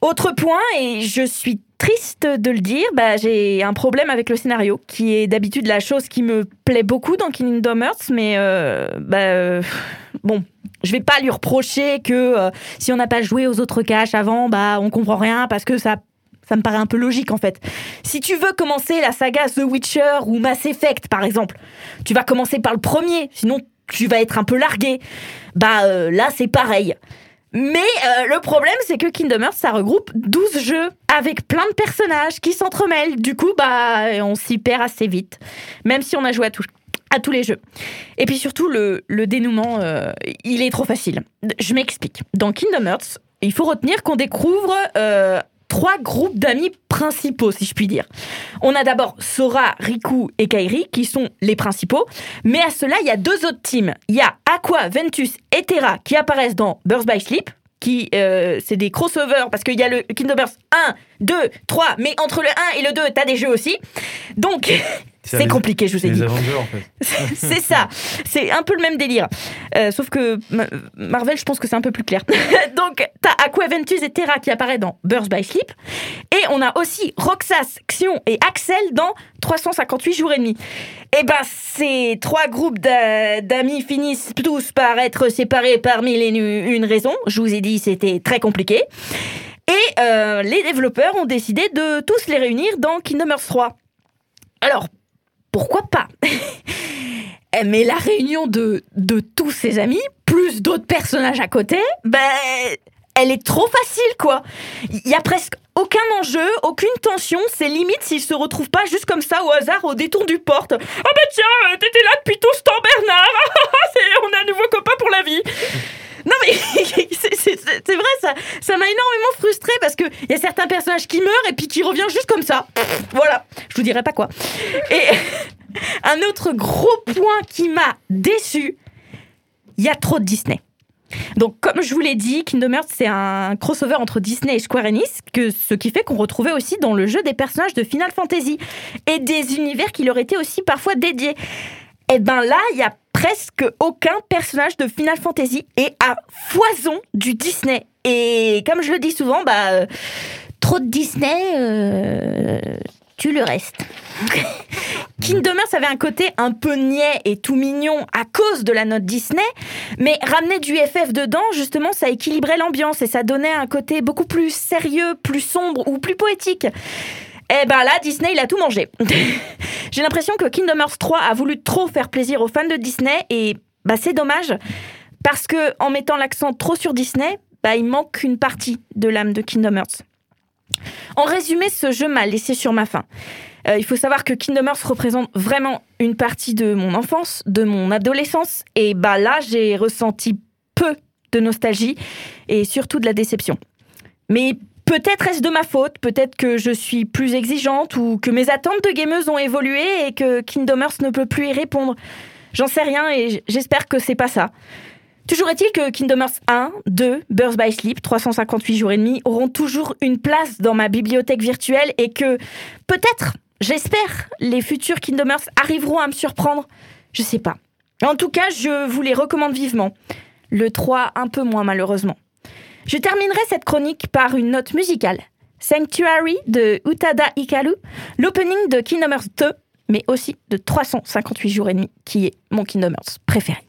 Autre point, et je suis triste de le dire, bah, j'ai un problème avec le scénario, qui est d'habitude la chose qui me plaît beaucoup dans Kingdom Hearts, mais euh, bah, bon, je vais pas lui reprocher que si on n'a pas joué aux autres caches avant, bah, on comprend rien parce que ça ça me paraît un peu logique en fait. Si tu veux commencer la saga The Witcher ou Mass Effect par exemple, tu vas commencer par le premier, sinon tu vas être un peu largué. Bah euh, là c'est pareil. Mais euh, le problème c'est que Kingdom Hearts ça regroupe 12 jeux avec plein de personnages qui s'entremêlent. Du coup bah on s'y perd assez vite. Même si on a joué à, tout- à tous les jeux. Et puis surtout le, le dénouement euh, il est trop facile. Je m'explique. Dans Kingdom Hearts, il faut retenir qu'on découvre euh, trois groupes d'amis principaux, si je puis dire. On a d'abord Sora, Riku et Kairi, qui sont les principaux. Mais à cela, il y a deux autres teams. Il y a Aqua, Ventus et Terra qui apparaissent dans Birth by Sleep. Qui, euh, c'est des crossovers parce qu'il y a le Kingdom Hearts 1, 2, 3, mais entre le 1 et le 2, t'as des jeux aussi. Donc, c'est les- compliqué, je vous ai Les dit. Avengers, en fait. c'est ça. C'est un peu le même délire. Euh, sauf que Ma- Marvel, je pense que c'est un peu plus clair. Donc, t'as Aqua Ventus et Terra qui apparaît dans Burst by Sleep. Et on a aussi Roxas, Xion et Axel dans 358 jours et demi. Et ben, ces trois groupes d'a- d'amis finissent tous par être séparés par mille et nu- une raisons. Je vous ai dit, c'était très compliqué. Et euh, les développeurs ont décidé de tous les réunir dans Kingdom Hearts 3. Alors, pourquoi pas Eh, Mais la réunion de, de tous ses amis, plus d'autres personnages à côté, ben, elle est trop facile, quoi. Il y a presque aucun enjeu, aucune tension. C'est limite s'ils se retrouvent pas juste comme ça au hasard au détour du porte. Ah ben tiens, euh, t'étais là depuis tout ce temps, Bernard. On a un nouveau copain pour la vie. Non mais c'est- vrai, ça m'a énormément frustré parce que il y a certains personnages qui meurent et puis qui reviennent juste comme ça. Voilà, je vous dirai pas quoi. Et un autre gros point qui m'a déçu, il y a trop de Disney. Donc, comme je vous l'ai dit, Kingdom Hearts, c'est un crossover entre Disney et Square Enix, que, ce qui fait qu'on retrouvait aussi dans le jeu des personnages de Final Fantasy et des univers qui leur étaient aussi parfois dédiés. Et ben là, il y a presque aucun personnage de Final Fantasy et à foison du Disney. Et comme je le dis souvent, bah, euh, trop de Disney, euh, tu le restes. Kingdom Hearts avait un côté un peu niais et tout mignon à cause de la note Disney, mais ramener du FF dedans, justement, ça équilibrait l'ambiance et ça donnait un côté beaucoup plus sérieux, plus sombre ou plus poétique. Eh ben là, Disney, il a tout mangé. J'ai l'impression que Kingdom Hearts 3 a voulu trop faire plaisir aux fans de Disney et bah c'est dommage parce que en mettant l'accent trop sur Disney, bah il manque une partie de l'âme de Kingdom Hearts. En résumé, ce jeu m'a laissé sur ma faim. Euh, il faut savoir que Kingdom Hearts représente vraiment une partie de mon enfance, de mon adolescence, et bah là, j'ai ressenti peu de nostalgie et surtout de la déception. Mais peut-être est-ce de ma faute, peut-être que je suis plus exigeante ou que mes attentes de gameuse ont évolué et que Kingdom Hearts ne peut plus y répondre. J'en sais rien et j'espère que c'est pas ça. Toujours est-il que Kingdom Hearts 1, 2, Birth by Sleep, 358 jours et demi auront toujours une place dans ma bibliothèque virtuelle et que peut-être, j'espère, les futurs Kingdom Hearts arriveront à me surprendre. Je sais pas. En tout cas, je vous les recommande vivement. Le 3 un peu moins malheureusement. Je terminerai cette chronique par une note musicale. Sanctuary de Utada Hikaru, l'opening de Kingdom Hearts 2, mais aussi de 358 jours et demi, qui est mon Kingdom Hearts préféré.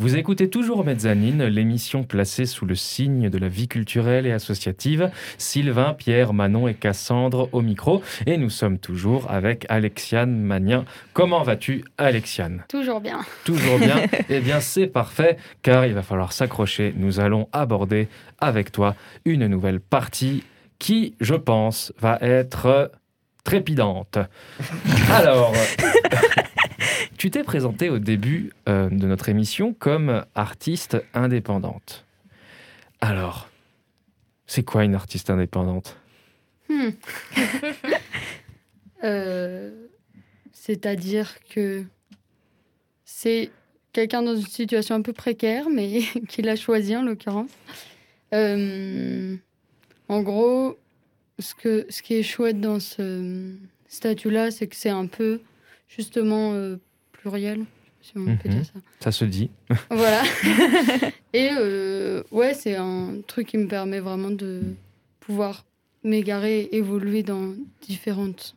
Vous écoutez toujours Mezzanine, l'émission placée sous le signe de la vie culturelle et associative. Sylvain, Pierre, Manon et Cassandre au micro. Et nous sommes toujours avec Alexiane Magnien. Comment vas-tu, Alexiane? Toujours bien. Toujours bien Eh bien, c'est parfait, car il va falloir s'accrocher. Nous allons aborder avec toi une nouvelle partie qui, je pense, va être trépidante. Alors, tu t'es présentée au début euh, de notre émission comme artiste indépendante. Alors, c'est quoi une artiste indépendante? Hmm. Euh, C'est-à-dire que c'est quelqu'un dans une situation un peu précaire, mais qui l'a choisi en l'occurrence. Euh, en gros, ce, que, ce qui est chouette dans ce statut-là, c'est que c'est un peu justement pluriel, si on peut Mhm. dire ça. Ça se dit Voilà. Et euh, ouais, c'est un truc qui me permet vraiment de pouvoir m'égarer, évoluer dans différentes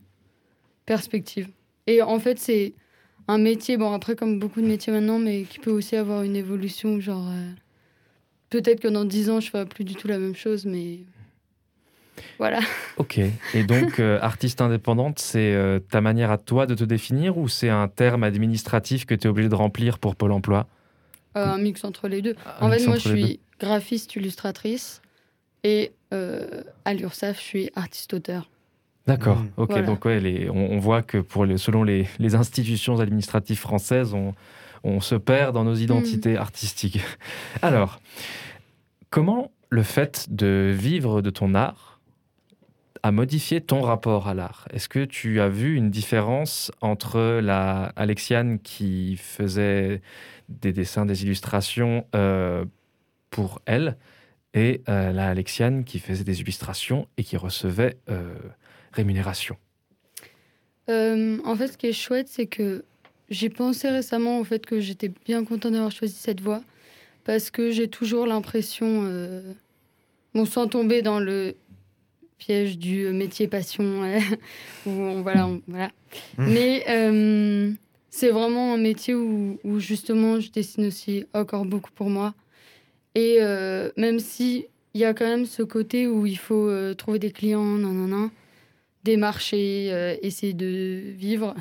perspectives. Et en fait, c'est un métier, bon, après, comme beaucoup de métiers maintenant, mais qui peut aussi avoir une évolution, genre. euh, Peut-être que dans 10 ans, je ferai plus du tout la même chose, mais. Voilà. Ok. Et donc, euh, artiste indépendante, c'est euh, ta manière à toi de te définir ou c'est un terme administratif que tu es obligé de remplir pour Pôle emploi? Euh, un mix entre les deux. Un En fait, moi, je suis graphiste, illustratrice. Et euh, à l'URSSAF, je suis artiste-auteur. D'accord. Mm. Ok. Voilà. Donc, ouais, les- on, on voit que pour les, selon les, les institutions administratives françaises, on, on se perd dans nos identités artistiques. Alors, comment le fait de vivre de ton art a modifié ton rapport à l'art. Est-ce que tu as vu une différence entre la Alexiane qui faisait des dessins, des illustrations euh, pour elle et euh, la Alexiane qui faisait des illustrations et qui recevait euh, rémunération? En fait, ce qui est chouette, c'est que j'ai pensé récemment au fait que j'étais bien contente d'avoir choisi cette voie parce que j'ai toujours l'impression, bon, sans tomber dans le piège du métier passion, où on, voilà, on- voilà. mais euh, c'est vraiment un métier où, où justement je dessine aussi encore beaucoup pour moi. Et euh, même si il y a quand même ce côté où il faut euh, trouver des clients, nanana, démarcher, euh, essayer de vivre,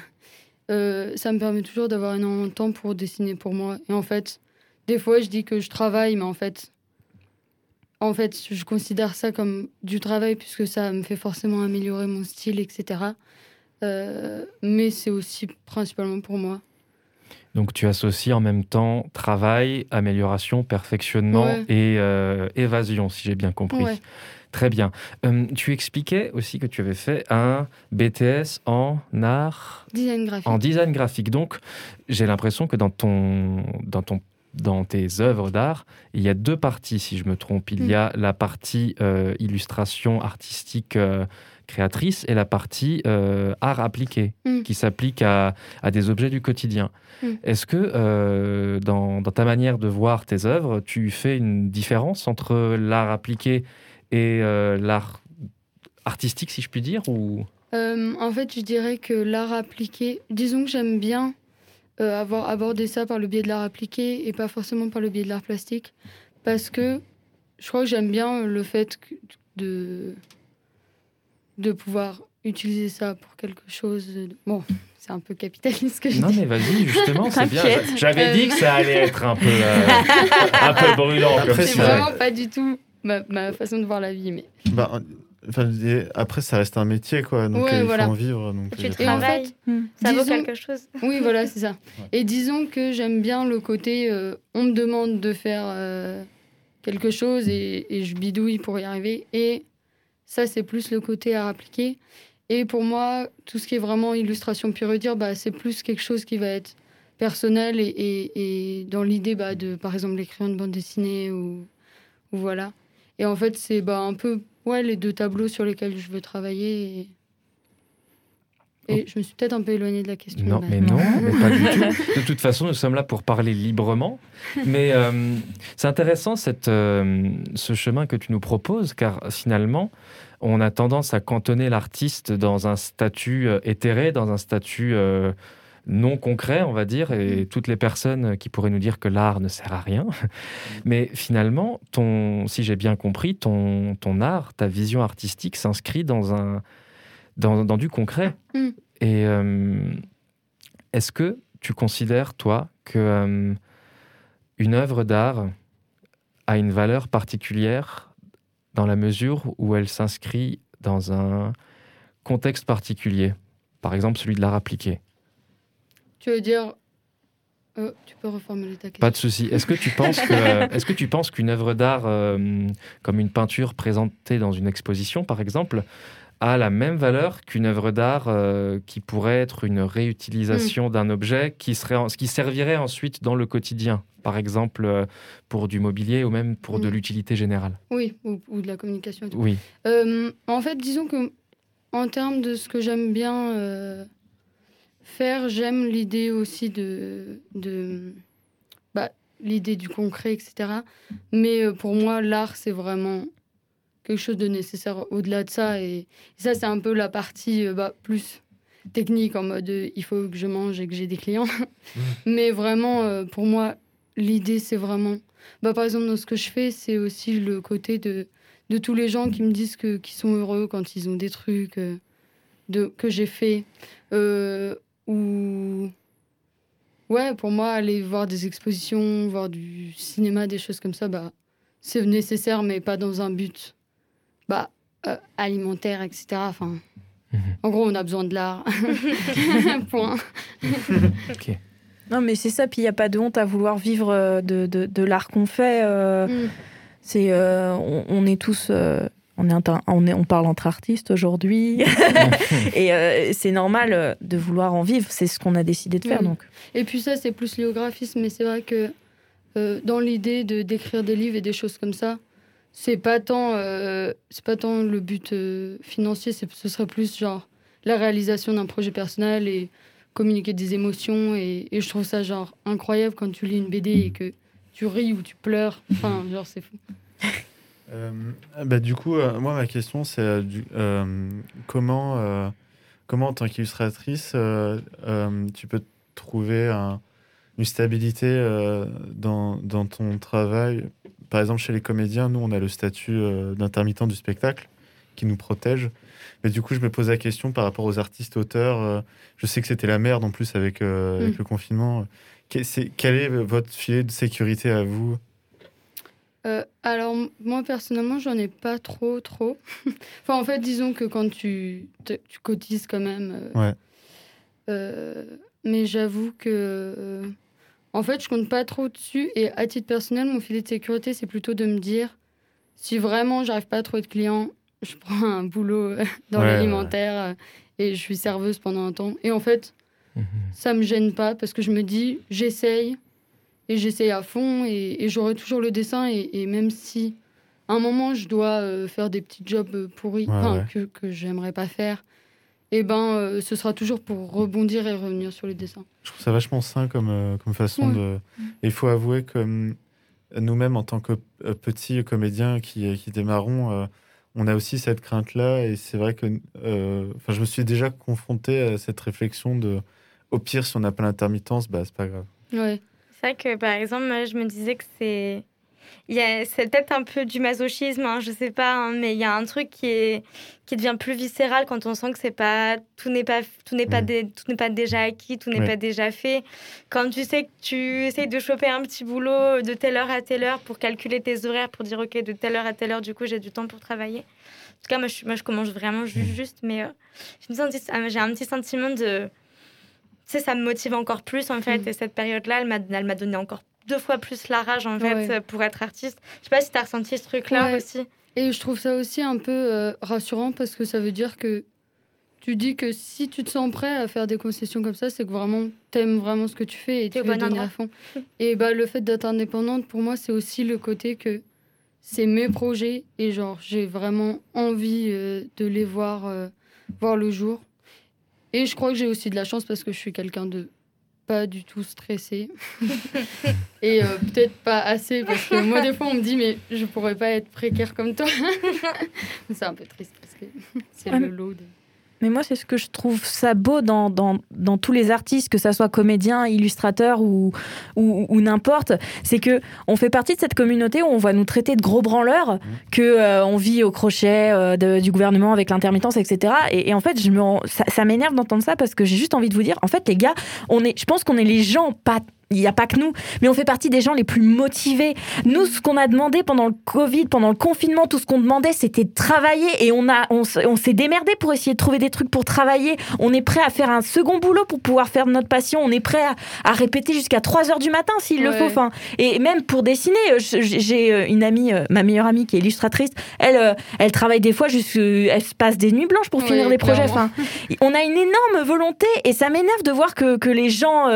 ça me permet toujours d'avoir énormément de temps pour dessiner pour moi. Et en fait, des fois, je dis que je travaille, mais en fait, en fait, je considère ça comme du travail puisque ça me fait forcément améliorer mon style, etc. Euh, mais c'est aussi principalement pour moi. Donc tu associes en même temps travail, amélioration, perfectionnement Ouais. et euh, évasion, si j'ai bien compris. Ouais. Très bien. Euh, tu expliquais aussi que tu avais fait un BTS en art, Design graphique. en design graphique. Donc j'ai l'impression que dans ton, dans ton dans tes œuvres d'art, il y a deux parties, si je me trompe. Il y Mm. a la partie euh, illustration artistique euh, créatrice et la partie euh, art appliqué, Mm. qui s'applique à, à des objets du quotidien. Mm. Est-ce que dans, dans ta manière de voir tes œuvres, tu fais une différence entre l'art appliqué et l'art artistique, si je puis dire ou... En fait, je dirais que l'art appliqué, disons que j'aime bien euh, avoir abordé ça par le biais de l'art appliqué et pas forcément par le biais de l'art plastique, parce que je crois que j'aime bien le fait de de pouvoir utiliser ça pour quelque chose. de- Bon, c'est un peu capitaliste ce que je Non dis. mais vas-y, justement, c'est bien. J'avais Euh, dit que ça allait être un peu, euh, un peu brûlant C'est vraiment pas du tout ma, ma façon de voir la vie, mais Bah, enfin, après, ça reste un métier, quoi. Donc, Ouais, euh, il voilà. faut en vivre. Donc, Tu euh, Et en travailles, fait, ça vaut disons- quelque chose. Oui, voilà, c'est ça. Et disons que j'aime bien le côté, euh, on me demande de faire euh, quelque chose et, et je bidouille pour y arriver. Et ça, c'est plus le côté à appliquer. Et pour moi, tout ce qui est vraiment illustration pure et dire, bah, c'est plus quelque chose qui va être personnel et, et- et dans l'idée bah, de, par exemple, l'écrire une bande dessinée ou, ou voilà. Et en fait, c'est bah, un peu ouais, les deux tableaux sur lesquels je veux travailler. Et, et je me suis peut-être un peu éloignée de la question. Non, mais non, mais pas du tout. De toute façon, nous sommes là pour parler librement. Mais euh, c'est intéressant cette, euh, ce chemin que tu nous proposes, car finalement, on a tendance à cantonner l'artiste dans un statut euh, éthéré, dans un statut euh, non concret, on va dire, et toutes les personnes qui pourraient nous dire que l'art ne sert à rien. Mais finalement, ton, si j'ai bien compris, ton, ton art, ta vision artistique s'inscrit dans, un, dans, dans du concret. Mm. Et euh, est-ce que tu considères, toi, que euh, une œuvre d'art a une valeur particulière dans la mesure où elle s'inscrit dans un contexte particulier, par exemple celui de l'art appliqué Tu veux dire. Euh, tu peux reformuler ta question. Pas de souci. Est-ce que tu penses que, est-ce que tu penses qu'une œuvre d'art, euh, comme une peinture présentée dans une exposition, par exemple, a la même valeur qu'une œuvre d'art euh, qui pourrait être une réutilisation d'un objet qui serait, en- qui servirait ensuite dans le quotidien, par exemple euh, pour du mobilier ou même pour de Mm. l'utilité générale? Oui, ou, ou de la communication et tout. Oui. Euh, en fait, disons que en termes de ce que j'aime bien faire, j'aime l'idée aussi de, de bah, l'idée du concret, etc. Mais euh, pour moi, l'art, c'est vraiment quelque chose de nécessaire au-delà de ça. Et, ça, c'est un peu la partie euh, bah, plus technique en mode euh, il faut que je mange et que j'ai des clients. Mais vraiment, pour moi, l'idée, c'est vraiment. Bah, par exemple, dans ce que je fais, c'est aussi le côté de de tous les gens qui me disent qu'ils sont heureux quand ils ont des trucs de que j'ai fait euh, ou ouais pour moi aller voir des expositions voir du cinéma des choses comme ça bah c'est nécessaire mais pas dans un but bah euh, alimentaire etc enfin Mhm. en gros on a besoin de l'art point Ok. Non, mais c'est ça. Puis il n'y a pas de honte à vouloir vivre euh, de, de, de l'art qu'on fait. euh, Mm. C'est, euh, on, on est tous, euh, on est, on est, on parle entre artistes aujourd'hui, et euh, c'est normal euh, de vouloir en vivre. C'est ce qu'on a décidé de faire. Oui. Donc, Et puis ça, c'est plus lié au graphisme, mais c'est vrai que euh, dans l'idée de d'écrire des livres et des choses comme ça, c'est pas tant, euh, c'est pas tant le but financier, c'est, ce serait plus genre la réalisation d'un projet personnel et communiquer des émotions. Et, et je trouve ça genre incroyable quand tu lis une BD et que tu ris ou tu pleures. Enfin, genre c'est fou. Euh, bah, du coup, euh, moi, ma question, c'est euh, comment, comment, en tant qu'illustratrice, tu peux trouver un- une stabilité euh, dans, dans ton travail? Par exemple, chez les comédiens, nous, on a le statut euh, d'intermittent du spectacle qui nous protège. Mais du coup, je me pose la question par rapport aux artistes auteurs. euh, je sais que c'était la merde en plus avec, avec Mm. le confinement. Que- Quel est votre filet de sécurité à vous? Euh, alors, moi, personnellement, j'en ai pas trop, trop. enfin, en fait, disons que quand tu, te- tu cotises quand même. euh, Ouais. euh, mais j'avoue que. en fait, je compte pas trop dessus. Et à titre personnel, mon filet de sécurité, c'est plutôt de me dire si vraiment j'arrive pas à trouver de clients, je prends un boulot dans Ouais, l'alimentaire et je suis serveuse pendant un temps. Et en fait, Mhm. ça me gêne pas parce que je me dis j'essaye et j'essaye à fond et, et j'aurai toujours le dessin et, et même si à un moment je dois euh, faire des petits jobs euh, pourris Ouais, enfin, ouais. que, que j'aimerais pas faire et ben euh, ce sera toujours pour rebondir et revenir sur les dessins Je trouve ça vachement sain comme, euh, comme façon Ouais. de. Et il faut avouer que nous-mêmes, en tant que petits comédiens qui, qui démarrons, euh, on a aussi cette crainte-là. Et c'est vrai que euh, enfin, je me suis déjà confronté à cette réflexion de au pire, si on n'a pas l'intermittence, bah, c'est pas grave. ouais C'est vrai que, par exemple, moi, je me disais que c'est. il y a- C'est peut-être un peu du masochisme, hein, je sais pas, hein, mais il y a un truc qui, est, qui devient plus viscéral quand on sent que c'est pas tout n'est pas tout n'est pas Mm. dé- tout n'est pas déjà acquis, tout n'est pas déjà fait. Quand tu sais que tu essayes de choper un petit boulot de telle heure à telle heure pour calculer tes horaires, pour dire ok de telle heure à telle heure, du coup j'ai du temps pour travailler. En tout cas, moi je, moi, je commence vraiment ju- juste, mais euh, j'ai ah, j'ai un petit sentiment de sais, ça me motive encore plus en fait. Mm. Et cette période-là, elle m'a, donné encore deux fois plus la rage en fait Ouais. pour être artiste. Je sais pas si tu as ressenti ce truc-là Ouais. aussi. et je trouve ça aussi un peu euh, rassurant parce que ça veut dire que tu dis que si tu te sens prêt à faire des concessions comme ça, c'est que vraiment t'aimes vraiment ce que tu fais et tu veux donner à fond. Et bah le fait d'être indépendante pour moi c'est aussi le côté que c'est mes projets et genre j'ai vraiment envie euh, de les voir euh, voir le jour. Et je crois que j'ai aussi de la chance parce que je suis quelqu'un de pas du tout stressé et euh, peut-être pas assez parce que moi des fois on me dit mais je pourrais pas être précaire comme toi. c'est un peu triste parce que c'est Ouais, le lot. de- Mais moi, c'est ce que je trouve ça beau dans, dans, dans tous les artistes, que ça soit comédien, illustrateur ou, ou, ou n'importe. C'est que on fait partie de cette communauté où on va nous traiter de gros branleurs, que euh, on vit au crochet euh, de- du gouvernement avec l'intermittence, etc. Et, et en fait, je me, ça, ça m'énerve d'entendre ça parce que j'ai juste envie de vous dire, en fait, les gars, on est, je pense qu'on est les gens, pas il n'y a pas que nous, mais on fait partie des gens les plus motivés. Nous, ce qu'on a demandé pendant le Covid, pendant le confinement, tout ce qu'on demandait, c'était de travailler et on, a, on, s'est démerdé pour essayer de trouver des trucs pour travailler. On est prêt à faire un second boulot pour pouvoir faire notre passion. On est prêt à, à répéter jusqu'à 3 heures du matin s'il le Ouais. faut. Enfin, et même pour dessiner, euh, j'ai euh, une amie, euh, ma meilleure amie qui est illustratrice, elle, elle travaille des fois, jusque- elle se passe des nuits blanches pour Ouais, finir des projets. clairement. Enfin, on a une énorme volonté et ça m'énerve de voir que, que les gens,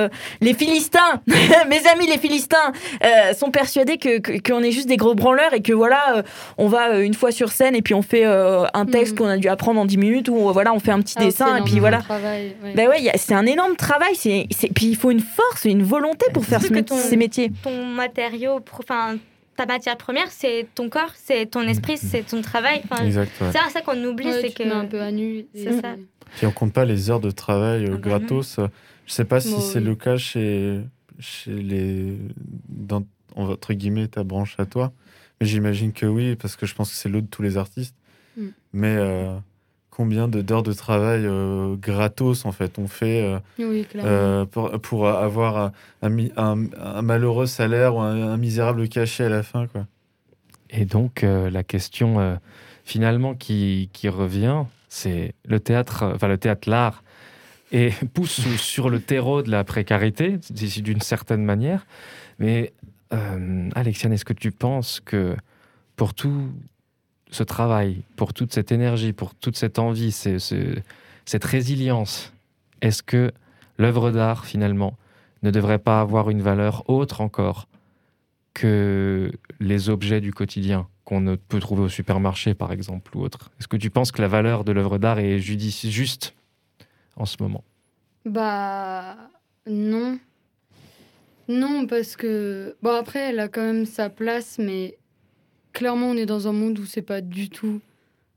les Philistins, mes amis les Philistins, euh, sont persuadés que que- qu'on est juste des gros branleurs et que voilà, euh, on va euh, une fois sur scène et puis on fait euh, un texte Mhm. qu'on a dû apprendre en 10 minutes ou voilà, on fait un petit Ah, dessin c'est et puis voilà. travail, ouais. Ben ouais, a- c'est un énorme travail. C'est, puis il faut une force, une volonté pour faire ce Surtout que mét- ton- ces métiers. Ton matériau, enfin, ta matière première, c'est ton corps, c'est ton esprit, c'est ton travail. Enfin, Exact. ouais. c'est ça qu'on oublie, Ouais, c'est que. un peu à nu. et C'est ça. Puis on compte pas les heures de travail euh, Ah bah gratos. Je sais pas si c'est le cas chez, chez les. Dans, entre guillemets, ta branche à toi. Mais j'imagine que oui, parce que je pense que c'est l'eau de tous les artistes. Mm. Mais euh, combien de- d'heures de travail euh, gratos, en fait, on fait euh, Oui, euh, pour, pour avoir un, malheureux salaire ou un, un misérable cachet à la fin, quoi. Et donc, euh, la question euh, finalement qui, qui revient, c'est le théâtre, enfin le théâtre, l'art, et pousse sur le terreau de la précarité, d'une certaine manière. Mais, euh, Alexiane, est-ce que tu penses que pour tout ce travail, pour toute cette énergie, pour toute cette envie, cette résilience, est-ce que l'œuvre d'art, finalement, ne devrait pas avoir une valeur autre encore que les objets du quotidien qu'on ne peut trouver au supermarché, par exemple, ou autre? Est-ce que tu penses que la valeur de l'œuvre d'art est juste en ce moment Bah non. Non, parce que bon après elle a quand même sa place, mais clairement on est dans un monde où c'est pas du tout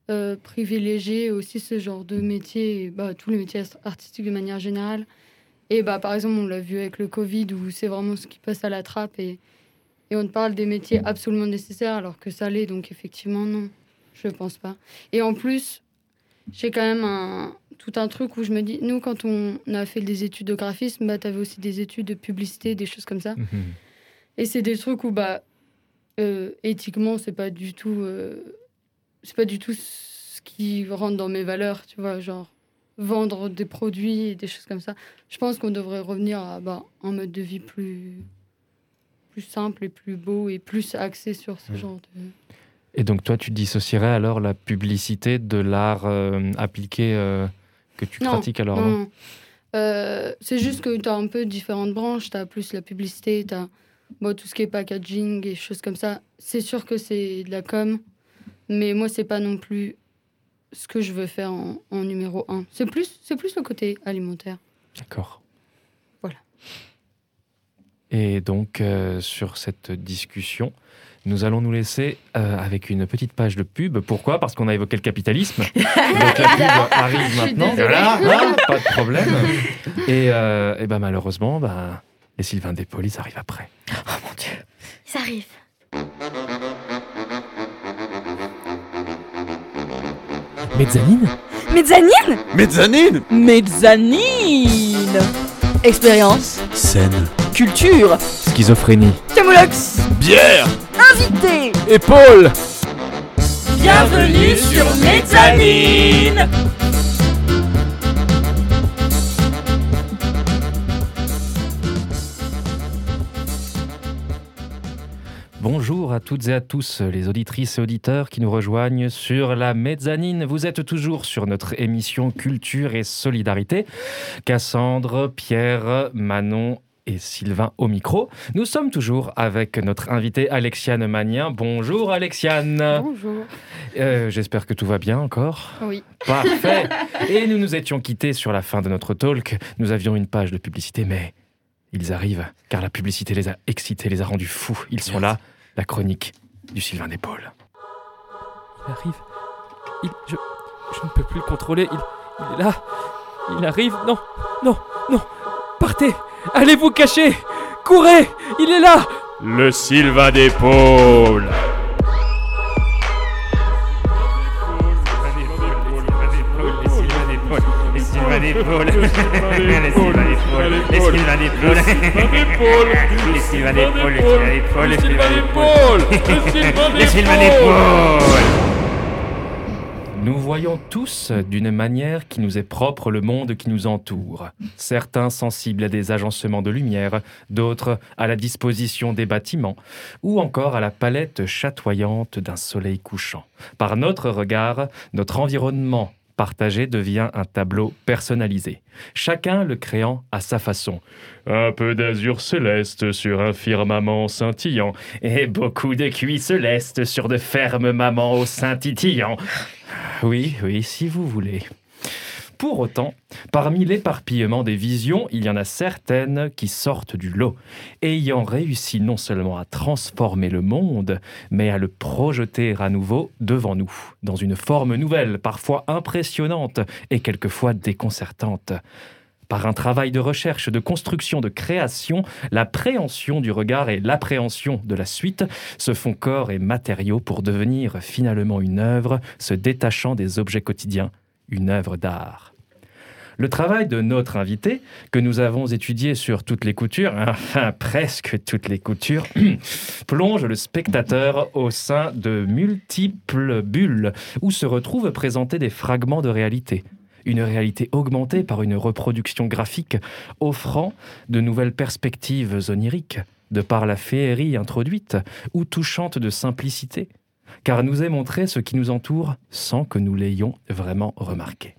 euh, privilégié aussi ce genre de métier, et, bah tous les métiers artistiques de manière générale. Et bah par exemple on l'a vu avec le Covid où c'est vraiment ce qui passe à la trappe et et on parle des métiers absolument nécessaires alors que ça l'est donc effectivement non, je pense pas. Et en plus j'ai quand même un, tout un truc où je me dis, nous, quand on a fait des études de graphisme, bah, tu avais aussi des études de publicité, des choses comme ça. Et c'est des trucs où, bah, euh, éthiquement, c'est pas du tout. euh, c'est pas du tout ce qui rentre dans mes valeurs, tu vois, genre vendre des produits et des choses comme ça. Je pense qu'on devrait revenir à bah, un mode de vie plus, plus simple et plus beau et plus axé sur ce Mm. genre de. Et donc toi, tu dissocierais alors la publicité de l'art euh, appliqué euh, que tu Non, pratiques alors non? Non. Euh, c'est juste que tu as un peu différentes branches. Tu as plus la publicité, tu as tout ce qui est packaging et choses comme ça. C'est sûr que c'est de la com, mais moi, c'est pas non plus ce que je veux faire en, en numéro un. C'est plus, c'est plus le côté alimentaire. D'accord. Voilà. Et donc, euh, sur cette discussion, nous allons nous laisser euh, avec une petite page de pub. Pourquoi? Parce qu'on a évoqué le capitalisme. donc la pub arrive maintenant. Voilà, hein, pas de problème. Et, euh, et ben malheureusement, ben, les Sylvain Despol, ils arrivent après. Oh mon dieu. Ça arrive. Mezzanine? Mezzanine? Mezzanine Mezzanine Expérience, Scène. culture, Schizophrénie. Camoulox, Bière invité Épaule Bienvenue sur Mezzanine Bonjour à toutes et à tous les auditrices et auditeurs qui nous rejoignent sur la mezzanine. Vous êtes toujours sur notre émission Culture et Solidarité. Cassandre, Pierre, Manon et Sylvain au micro. Nous sommes toujours avec notre invitée Alexiane Magnien. Bonjour Alexiane. Bonjour. Euh, J'espère que tout va bien encore. Oui. Parfait. Et nous nous étions quittés sur la fin de notre talk. Nous avions une page de publicité, mais ils arrivent, car la publicité les a excités, les a rendus fous. Ils sont là, la chronique du Sylvain d'épaule. Il arrive. Il, je, je ne peux plus le contrôler. Il, Il est là. Il arrive. Non, non, non. Partez. Allez vous cacher. Courez. Il est là. Le Sylvain d'épaule Les Sylvains d'épaule. Les Sylvains d'épaule. Les Sylvains d'épaule. Les Sylvains d'épaule. Les Sylvains d'épaule. Nous voyons tous d'une manière qui nous est propre le monde qui nous entoure. Certains sensibles à des agencements de lumière, d'autres à la disposition des bâtiments, ou encore à la palette chatoyante d'un soleil couchant. Par notre regard, notre environnement partagé devient un tableau personnalisé, chacun le créant à sa façon. Un peu d'azur céleste sur un firmament scintillant. Et beaucoup de cuits célestes sur de fermes mamans au sein titillant. Oui, oui, si vous voulez. Pour autant, parmi l'éparpillement des visions, il y en a certaines qui sortent du lot, ayant réussi non seulement à transformer le monde, mais à le projeter à nouveau devant nous, dans une forme nouvelle, parfois impressionnante et quelquefois déconcertante. Par un travail de recherche, de construction, de création, la préhension du regard et l'appréhension de la suite se font corps et matériaux pour devenir finalement une œuvre se détachant des objets quotidiens, une œuvre d'art. Le travail de notre invité, que nous avons étudié sur toutes les coutures, enfin presque toutes les coutures, plonge le spectateur au sein de multiples bulles où se retrouvent présentés des fragments de réalité. Une réalité augmentée par une reproduction graphique offrant de nouvelles perspectives oniriques, de par la féerie introduite ou touchante de simplicité, car nous est montré ce qui nous entoure sans que nous l'ayons vraiment remarqué.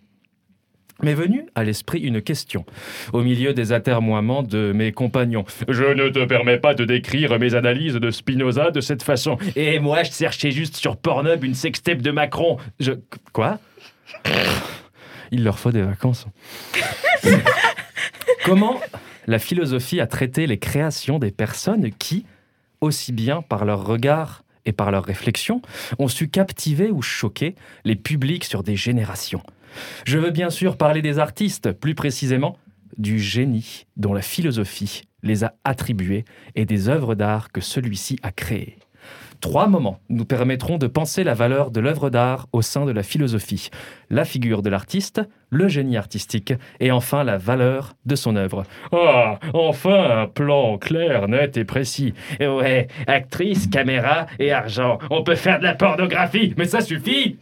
M'est venue à l'esprit une question, au milieu des atermoiements de mes compagnons. Je ne te permets pas de décrire mes analyses de Spinoza de cette façon. Et moi, je cherchais juste sur Pornhub une sextape de Macron. Je... Quoi? Il leur faut des vacances. Comment la philosophie a traité les créations des personnes qui, aussi bien par leur regard et par leur réflexion, ont su captiver ou choquer les publics sur des générations? Je veux bien sûr parler des artistes, plus précisément du génie dont la philosophie les a attribués et des œuvres d'art que celui-ci a créées. Trois moments nous permettront de penser la valeur de l'œuvre d'art au sein de la philosophie. La figure de l'artiste, le génie artistique et enfin la valeur de son œuvre. Ah, enfin un plan clair, net et précis. Ouais, actrice, caméra et argent. On peut faire de la pornographie, mais ça suffit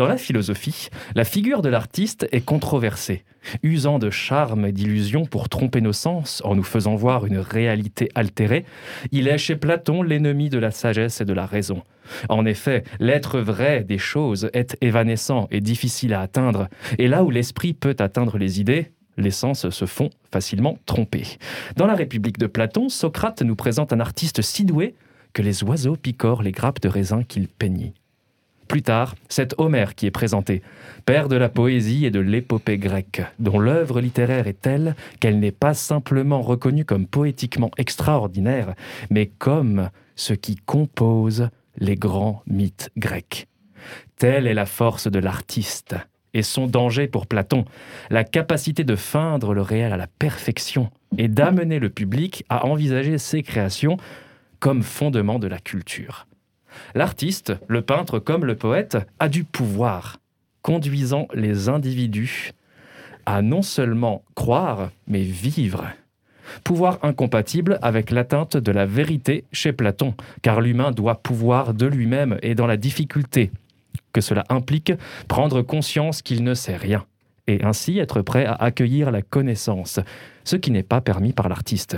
Dans la philosophie, la figure de l'artiste est controversée, usant de charme et d'illusion pour tromper nos sens en nous faisant voir une réalité altérée. Il est chez Platon l'ennemi de la sagesse et de la raison. En effet, l'être vrai des choses est évanescent et difficile à atteindre, et là où l'esprit peut atteindre les idées, les sens se font facilement tromper. Dans la République de Platon, Socrate nous présente un artiste si doué que les oiseaux picorent les grappes de raisin qu'il peignit. Plus tard, c'est Homère qui est présenté, père de la poésie et de l'épopée grecque, dont l'œuvre littéraire est telle qu'elle n'est pas simplement reconnue comme poétiquement extraordinaire, mais comme ce qui compose les grands mythes grecs. Telle est la force de l'artiste et son danger pour Platon, la capacité de feindre le réel à la perfection et d'amener le public à envisager ses créations comme fondement de la culture. L'artiste, le peintre comme le poète, a du pouvoir, conduisant les individus à non seulement croire, mais vivre. Pouvoir incompatible avec l'atteinte de la vérité chez Platon, car l'humain doit pouvoir de lui-même et dans la difficulté que cela implique, prendre conscience qu'il ne sait rien, et ainsi être prêt à accueillir la connaissance, ce qui n'est pas permis par l'artiste.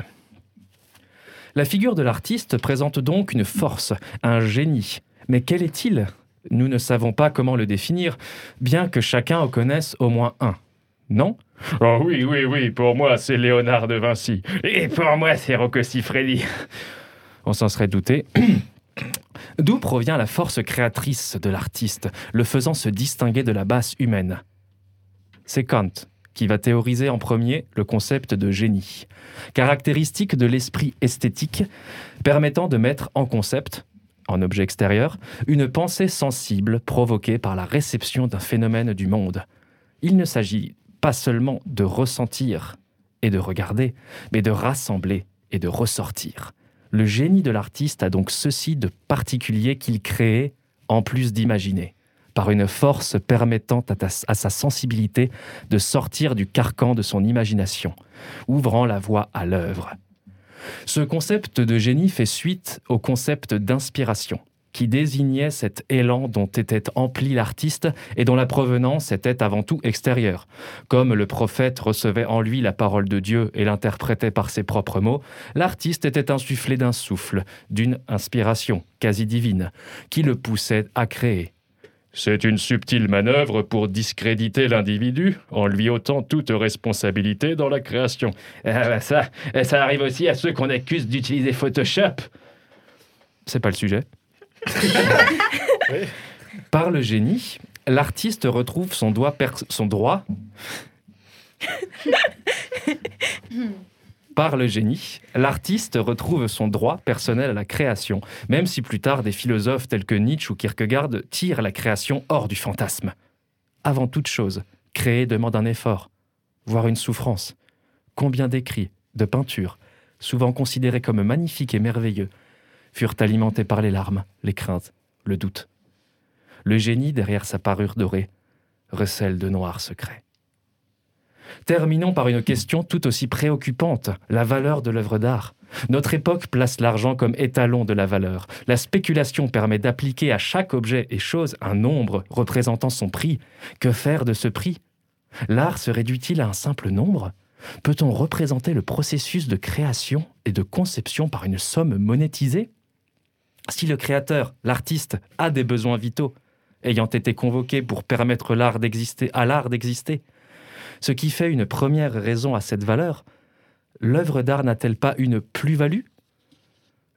La figure de l'artiste présente donc une force, un génie. Mais quel est-il? Nous ne savons pas comment le définir, bien que chacun en connaisse au moins un. Non? Oh oui, oui, oui, pour moi c'est Léonard de Vinci. Et pour moi c'est Rocco Siffredi. On s'en serait douté. D'où provient la force créatrice de l'artiste, le faisant se distinguer de la basse humaine? C'est Kant qui va théoriser en premier le concept de génie, caractéristique de l'esprit esthétique permettant de mettre en concept, en objet extérieur, une pensée sensible provoquée par la réception d'un phénomène du monde. Il ne s'agit pas seulement de ressentir et de regarder, mais de rassembler et de ressortir. Le génie de l'artiste a donc ceci de particulier qu'il crée en plus d'imaginer, par une force permettant à, sa sensibilité de sortir du carcan de son imagination, ouvrant la voie à l'œuvre. Ce concept de génie fait suite au concept d'inspiration, qui désignait cet élan dont était empli l'artiste et dont la provenance était avant tout extérieure. Comme le prophète recevait en lui la parole de Dieu et l'interprétait par ses propres mots, l'artiste était insufflé d'un souffle, d'une inspiration quasi divine, qui le poussait à créer. C'est une subtile manœuvre pour discréditer l'individu en lui ôtant toute responsabilité dans la création. Ah bah ça, ça arrive aussi à ceux qu'on accuse d'utiliser Photoshop. C'est pas le sujet. Par le génie, l'artiste retrouve son, doigt son droit. Par le génie, l'artiste retrouve son droit personnel à la création, même si plus tard des philosophes tels que Nietzsche ou Kierkegaard tirent la création hors du fantasme. Avant toute chose, créer demande un effort, voire une souffrance. Combien d'écrits, de peintures, souvent considérés comme magnifiques et merveilleux, furent alimentés par les larmes, les craintes, le doute. Le génie, derrière sa parure dorée, recèle de noirs secrets. Terminons par une question tout aussi préoccupante, la valeur de l'œuvre d'art. Notre époque place l'argent comme étalon de la valeur. La spéculation permet d'appliquer à chaque objet et chose un nombre représentant son prix. Que faire de ce prix? L'art se réduit-il à un simple nombre? Peut-on représenter le processus de création et de conception par une somme monétisée? Si le créateur, l'artiste, a des besoins vitaux, ayant été convoqué pour permettre l'art d'exister à l'art d'exister, ce qui fait une première raison à cette valeur, l'œuvre d'art n'a-t-elle pas une plus-value?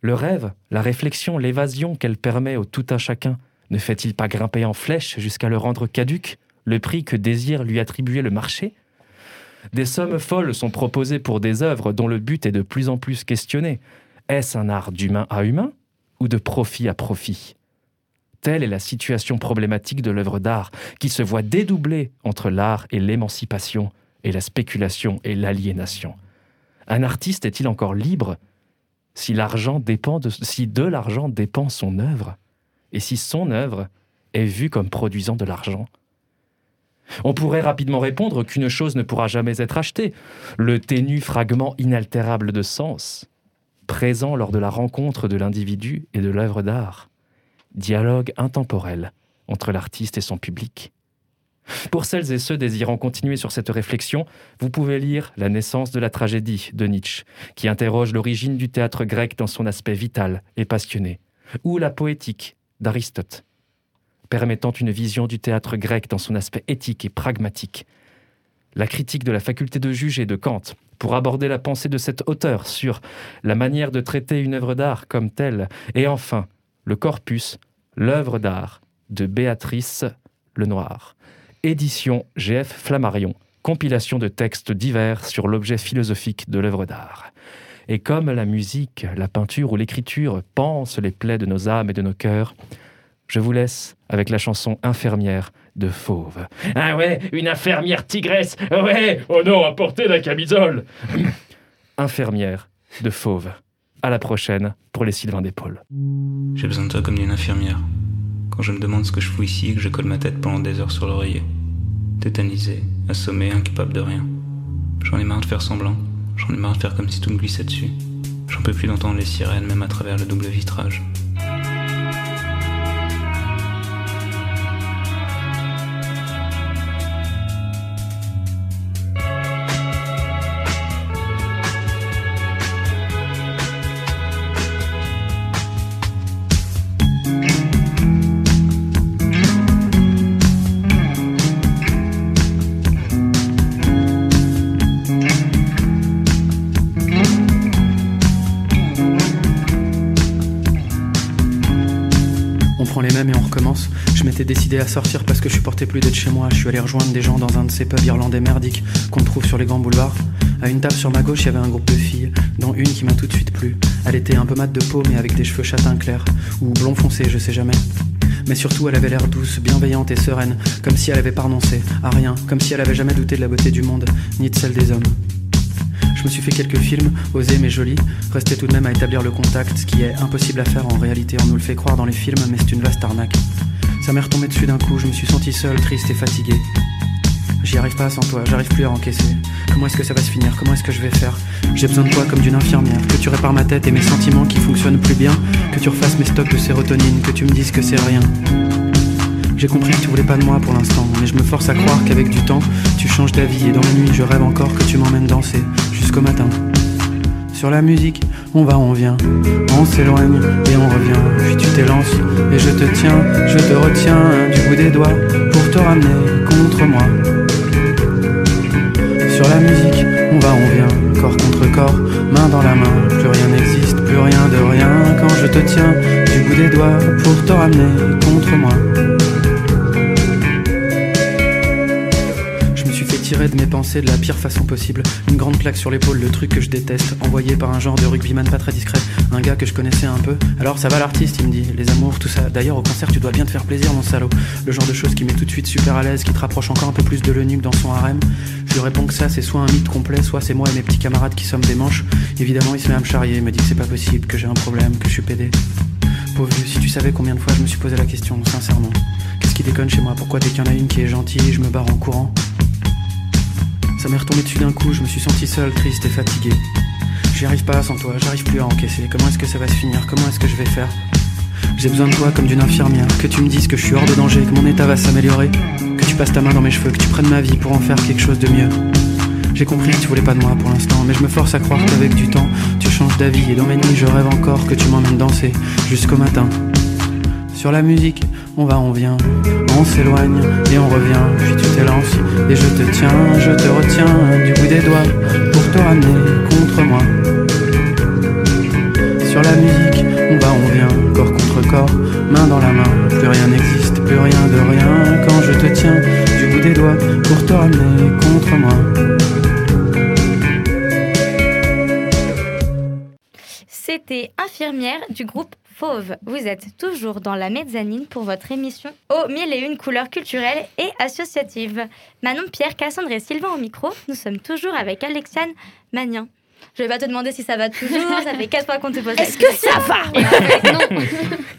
Le rêve, la réflexion, l'évasion qu'elle permet au tout un chacun, ne fait-il pas grimper en flèche jusqu'à le rendre caduque, le prix que désire lui attribuer le marché? Des sommes folles sont proposées pour des œuvres dont le but est de plus en plus questionné. Est-ce un art d'humain à humain ou de profit à profit? Telle est la situation problématique de l'œuvre d'art, qui se voit dédoublée entre l'art et l'émancipation, et la spéculation et l'aliénation. Un artiste est-il encore libre si, l'argent dépend de, si de l'argent dépend son œuvre, et si son œuvre est vue comme produisant de l'argent? On pourrait rapidement répondre qu'une chose ne pourra jamais être achetée, le ténu fragment inaltérable de sens, présent lors de la rencontre de l'individu et de l'œuvre d'art dialogue intemporel entre l'artiste et son public. Pour celles et ceux désirant continuer sur cette réflexion, vous pouvez lire La naissance de la tragédie de Nietzsche, qui interroge l'origine du théâtre grec dans son aspect vital et passionné, ou La poétique d'Aristote, permettant une vision du théâtre grec dans son aspect éthique et pragmatique. La critique de la faculté de juger de Kant, pour aborder la pensée de cet auteur sur la manière de traiter une œuvre d'art comme telle, et enfin le corpus, l'œuvre d'art de Béatrice Lenoir. Édition GF Flammarion, compilation de textes divers sur l'objet philosophique de l'œuvre d'art. Et comme la musique, la peinture ou l'écriture pansent les plaies de nos âmes et de nos cœurs, je vous laisse avec la chanson Infirmière de Fauve. Ah ouais, une infirmière tigresse. Ouais, oh non, apportez la camisole. Infirmière de Fauve. À la prochaine pour les Sylvains d'épaule. J'ai besoin de toi comme d'une infirmière. Quand je me demande ce que je fous ici et que je colle ma tête pendant des heures sur l'oreiller. Tétanisé, assommé, incapable de rien. J'en ai marre de faire semblant. J'en ai marre de faire comme si tout me glissait dessus. J'en peux plus d'entendre les sirènes même à travers le double vitrage. M'étais décidé à sortir parce que je supportais plus d'être chez moi. Je suis allé rejoindre des gens dans un de ces pubs irlandais merdiques qu'on trouve sur les grands boulevards. À une table sur ma gauche, il y avait un groupe de filles, dont une qui m'a tout de suite plu. Elle était un peu mate de peau, mais avec des cheveux châtain clairs, ou blond foncé, je sais jamais. Mais surtout, elle avait l'air douce, bienveillante et sereine, comme si elle avait pas renoncé à rien, comme si elle avait jamais douté de la beauté du monde, ni de celle des hommes. Je me suis fait quelques films, osés mais jolis, restait tout de même à établir le contact, ce qui est impossible à faire en réalité, on nous le fait croire dans les films, mais c'est une vaste arnaque. Ça m'est retombé dessus d'un coup, je me suis senti seul, triste et fatigué. J'y arrive pas sans toi, j'arrive plus à encaisser. Comment est-ce que ça va se finir? Comment est-ce que je vais faire? J'ai besoin de toi comme d'une infirmière, que tu répares ma tête et mes sentiments qui fonctionnent plus bien, que tu refasses mes stocks de sérotonine, que tu me dises que c'est rien. J'ai compris que tu voulais pas de moi pour l'instant, mais je me force à croire qu'avec du temps, tu changes d'avis et dans la nuit, je rêve encore que tu m'emmènes danser jusqu'au matin. Sur la musique, on va, on vient, on s'éloigne et on revient. Puis tu t'élances et je te tiens, je te retiens du bout des doigts pour te ramener contre moi. Sur la musique, on va, on vient, corps contre corps, main dans la main. Plus rien n'existe, plus rien de rien quand je te tiens du bout des doigts pour te ramener contre moi. Tirer de mes pensées de la pire façon possible. Une grande claque sur l'épaule, le truc que je déteste, envoyé par un genre de rugbyman pas très discret, un gars que je connaissais un peu. Alors ça va l'artiste, il me dit, les amours, tout ça. D'ailleurs, au concert, tu dois bien te faire plaisir, mon salaud. Le genre de choses qui met tout de suite super à l'aise, qui te rapproche encore un peu plus de l'eunuque dans son harem. Je lui réponds que ça, c'est soit un mythe complet, soit c'est moi et mes petits camarades qui sommes des manches. Évidemment, il se met à me charrier, me dit que c'est pas possible, que j'ai un problème, que je suis pédé. Pauvre si tu savais combien de fois je me suis posé la question, sincèrement. Qu'est-ce qui déconne chez moi? Pourquoi dès qu'il y en a une qui est gentille, je me barre en courant? Ça m'est retombé dessus d'un coup, je me suis senti seul, triste et fatigué. J'y arrive pas sans toi, j'arrive plus à encaisser. Comment est-ce que ça va se finir? Comment est-ce que je vais faire? J'ai besoin de toi comme d'une infirmière, que tu me dises que je suis hors de danger, que mon état va s'améliorer, que tu passes ta main dans mes cheveux, que tu prennes ma vie pour en faire quelque chose de mieux. J'ai compris que tu voulais pas de moi pour l'instant, mais je me force à croire qu'avec du temps, tu changes d'avis et dans mes nuits, je rêve encore que tu m'emmènes danser jusqu'au matin. Sur la musique, on va, on vient, on s'éloigne et on revient, puis tu t'élances et je te tiens, je te retiens du bout des doigts pour te ramener contre moi. Sur la musique, on va, on vient, corps contre corps, main dans la main, plus rien n'existe, plus rien de rien quand je te tiens du bout des doigts pour te ramener contre moi. Infirmière du groupe Fauve. Vous êtes toujours dans la mezzanine pour votre émission aux mille et une couleurs culturelles et associatives. Manon, Pierre, Cassandre et Sylvain au micro, nous sommes toujours avec Alexiane Magnin. Je vais pas te demander si ça va toujours, ça fait quatre fois qu'on te pose Est-ce que ça va Non.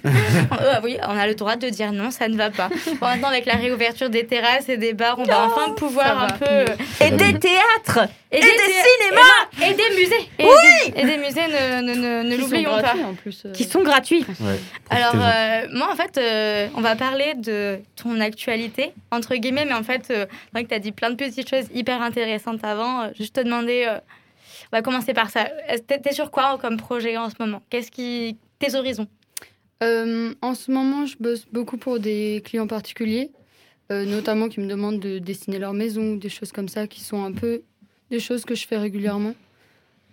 Euh, oui, on a le droit de dire non, ça ne va pas. Bon, maintenant, avec la réouverture des terrasses et des bars, on va enfin pouvoir un peu. Et des théâtres et, Et des cinémas et des musées. Et Oui des, et des musées, ne, ne, ne, ne Qui sont l'oublions pas. gratuits, en plus. euh. Qui sont gratuits. Ouais, Alors, euh, moi, en fait, euh, on va parler de ton actualité, entre guillemets, mais en fait, euh, c'est vrai que tu as dit plein de petites choses hyper intéressantes avant. Euh, juste te demander, euh, on va commencer par ça. T'es t'es sur quoi comme projet en ce moment? Qu'est-ce qui. Tes horizons? Euh, en ce moment, je bosse beaucoup pour des clients particuliers, euh, notamment qui me demandent de dessiner leur maison, des choses comme ça, qui sont un peu des choses que je fais régulièrement.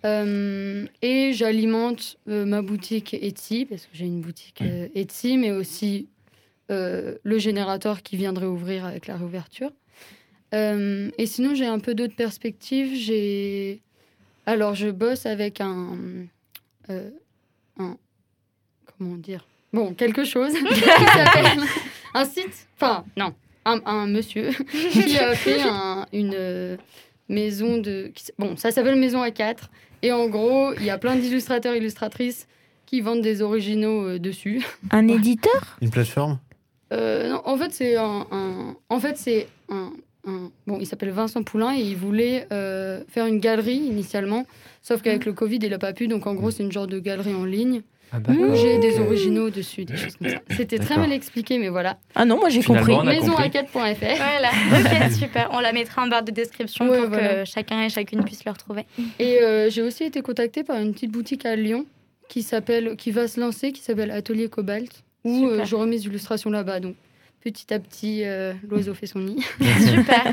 Euh, et j'alimente ma boutique Etsy, parce que j'ai une boutique Etsy, mais aussi le générateur qui viendrait ouvrir avec la réouverture. Et sinon, j'ai un peu d'autres perspectives. J'ai... Alors, je bosse avec un... euh, un comment dire? Bon, quelque chose un site? Enfin, non, un, un monsieur qui a fait un- une euh, maison de. Bon, ça s'appelle Maison A4. Et en gros, il y a plein d'illustrateurs, illustratrices qui vendent des originaux euh, dessus. Un éditeur? Une plateforme? Euh, non, en fait, c'est un, un- En fait, c'est un, un- Bon, il s'appelle Vincent Poulain et il voulait euh, faire une galerie initialement. Sauf qu'avec le Covid, il n'a pas pu. Donc, en gros, c'est une genre de galerie en ligne Ah où j'ai des originaux dessus, des choses comme ça. C'était très D'accord. mal expliqué, mais voilà. Ah non, moi j'ai Finalement, compris. on a compris. Maison4.fr. Voilà, ok, super. On la mettra en barre de description Ouais, pour voilà. que chacun et chacune puisse le retrouver. Et euh, j'ai aussi été contactée par une petite boutique à Lyon qui s'appelle, qui va se lancer, qui s'appelle Atelier Cobalt, où Super. euh, j'aurai mes illustrations là-bas. Donc petit à petit, euh, l'oiseau fait son nid. Super.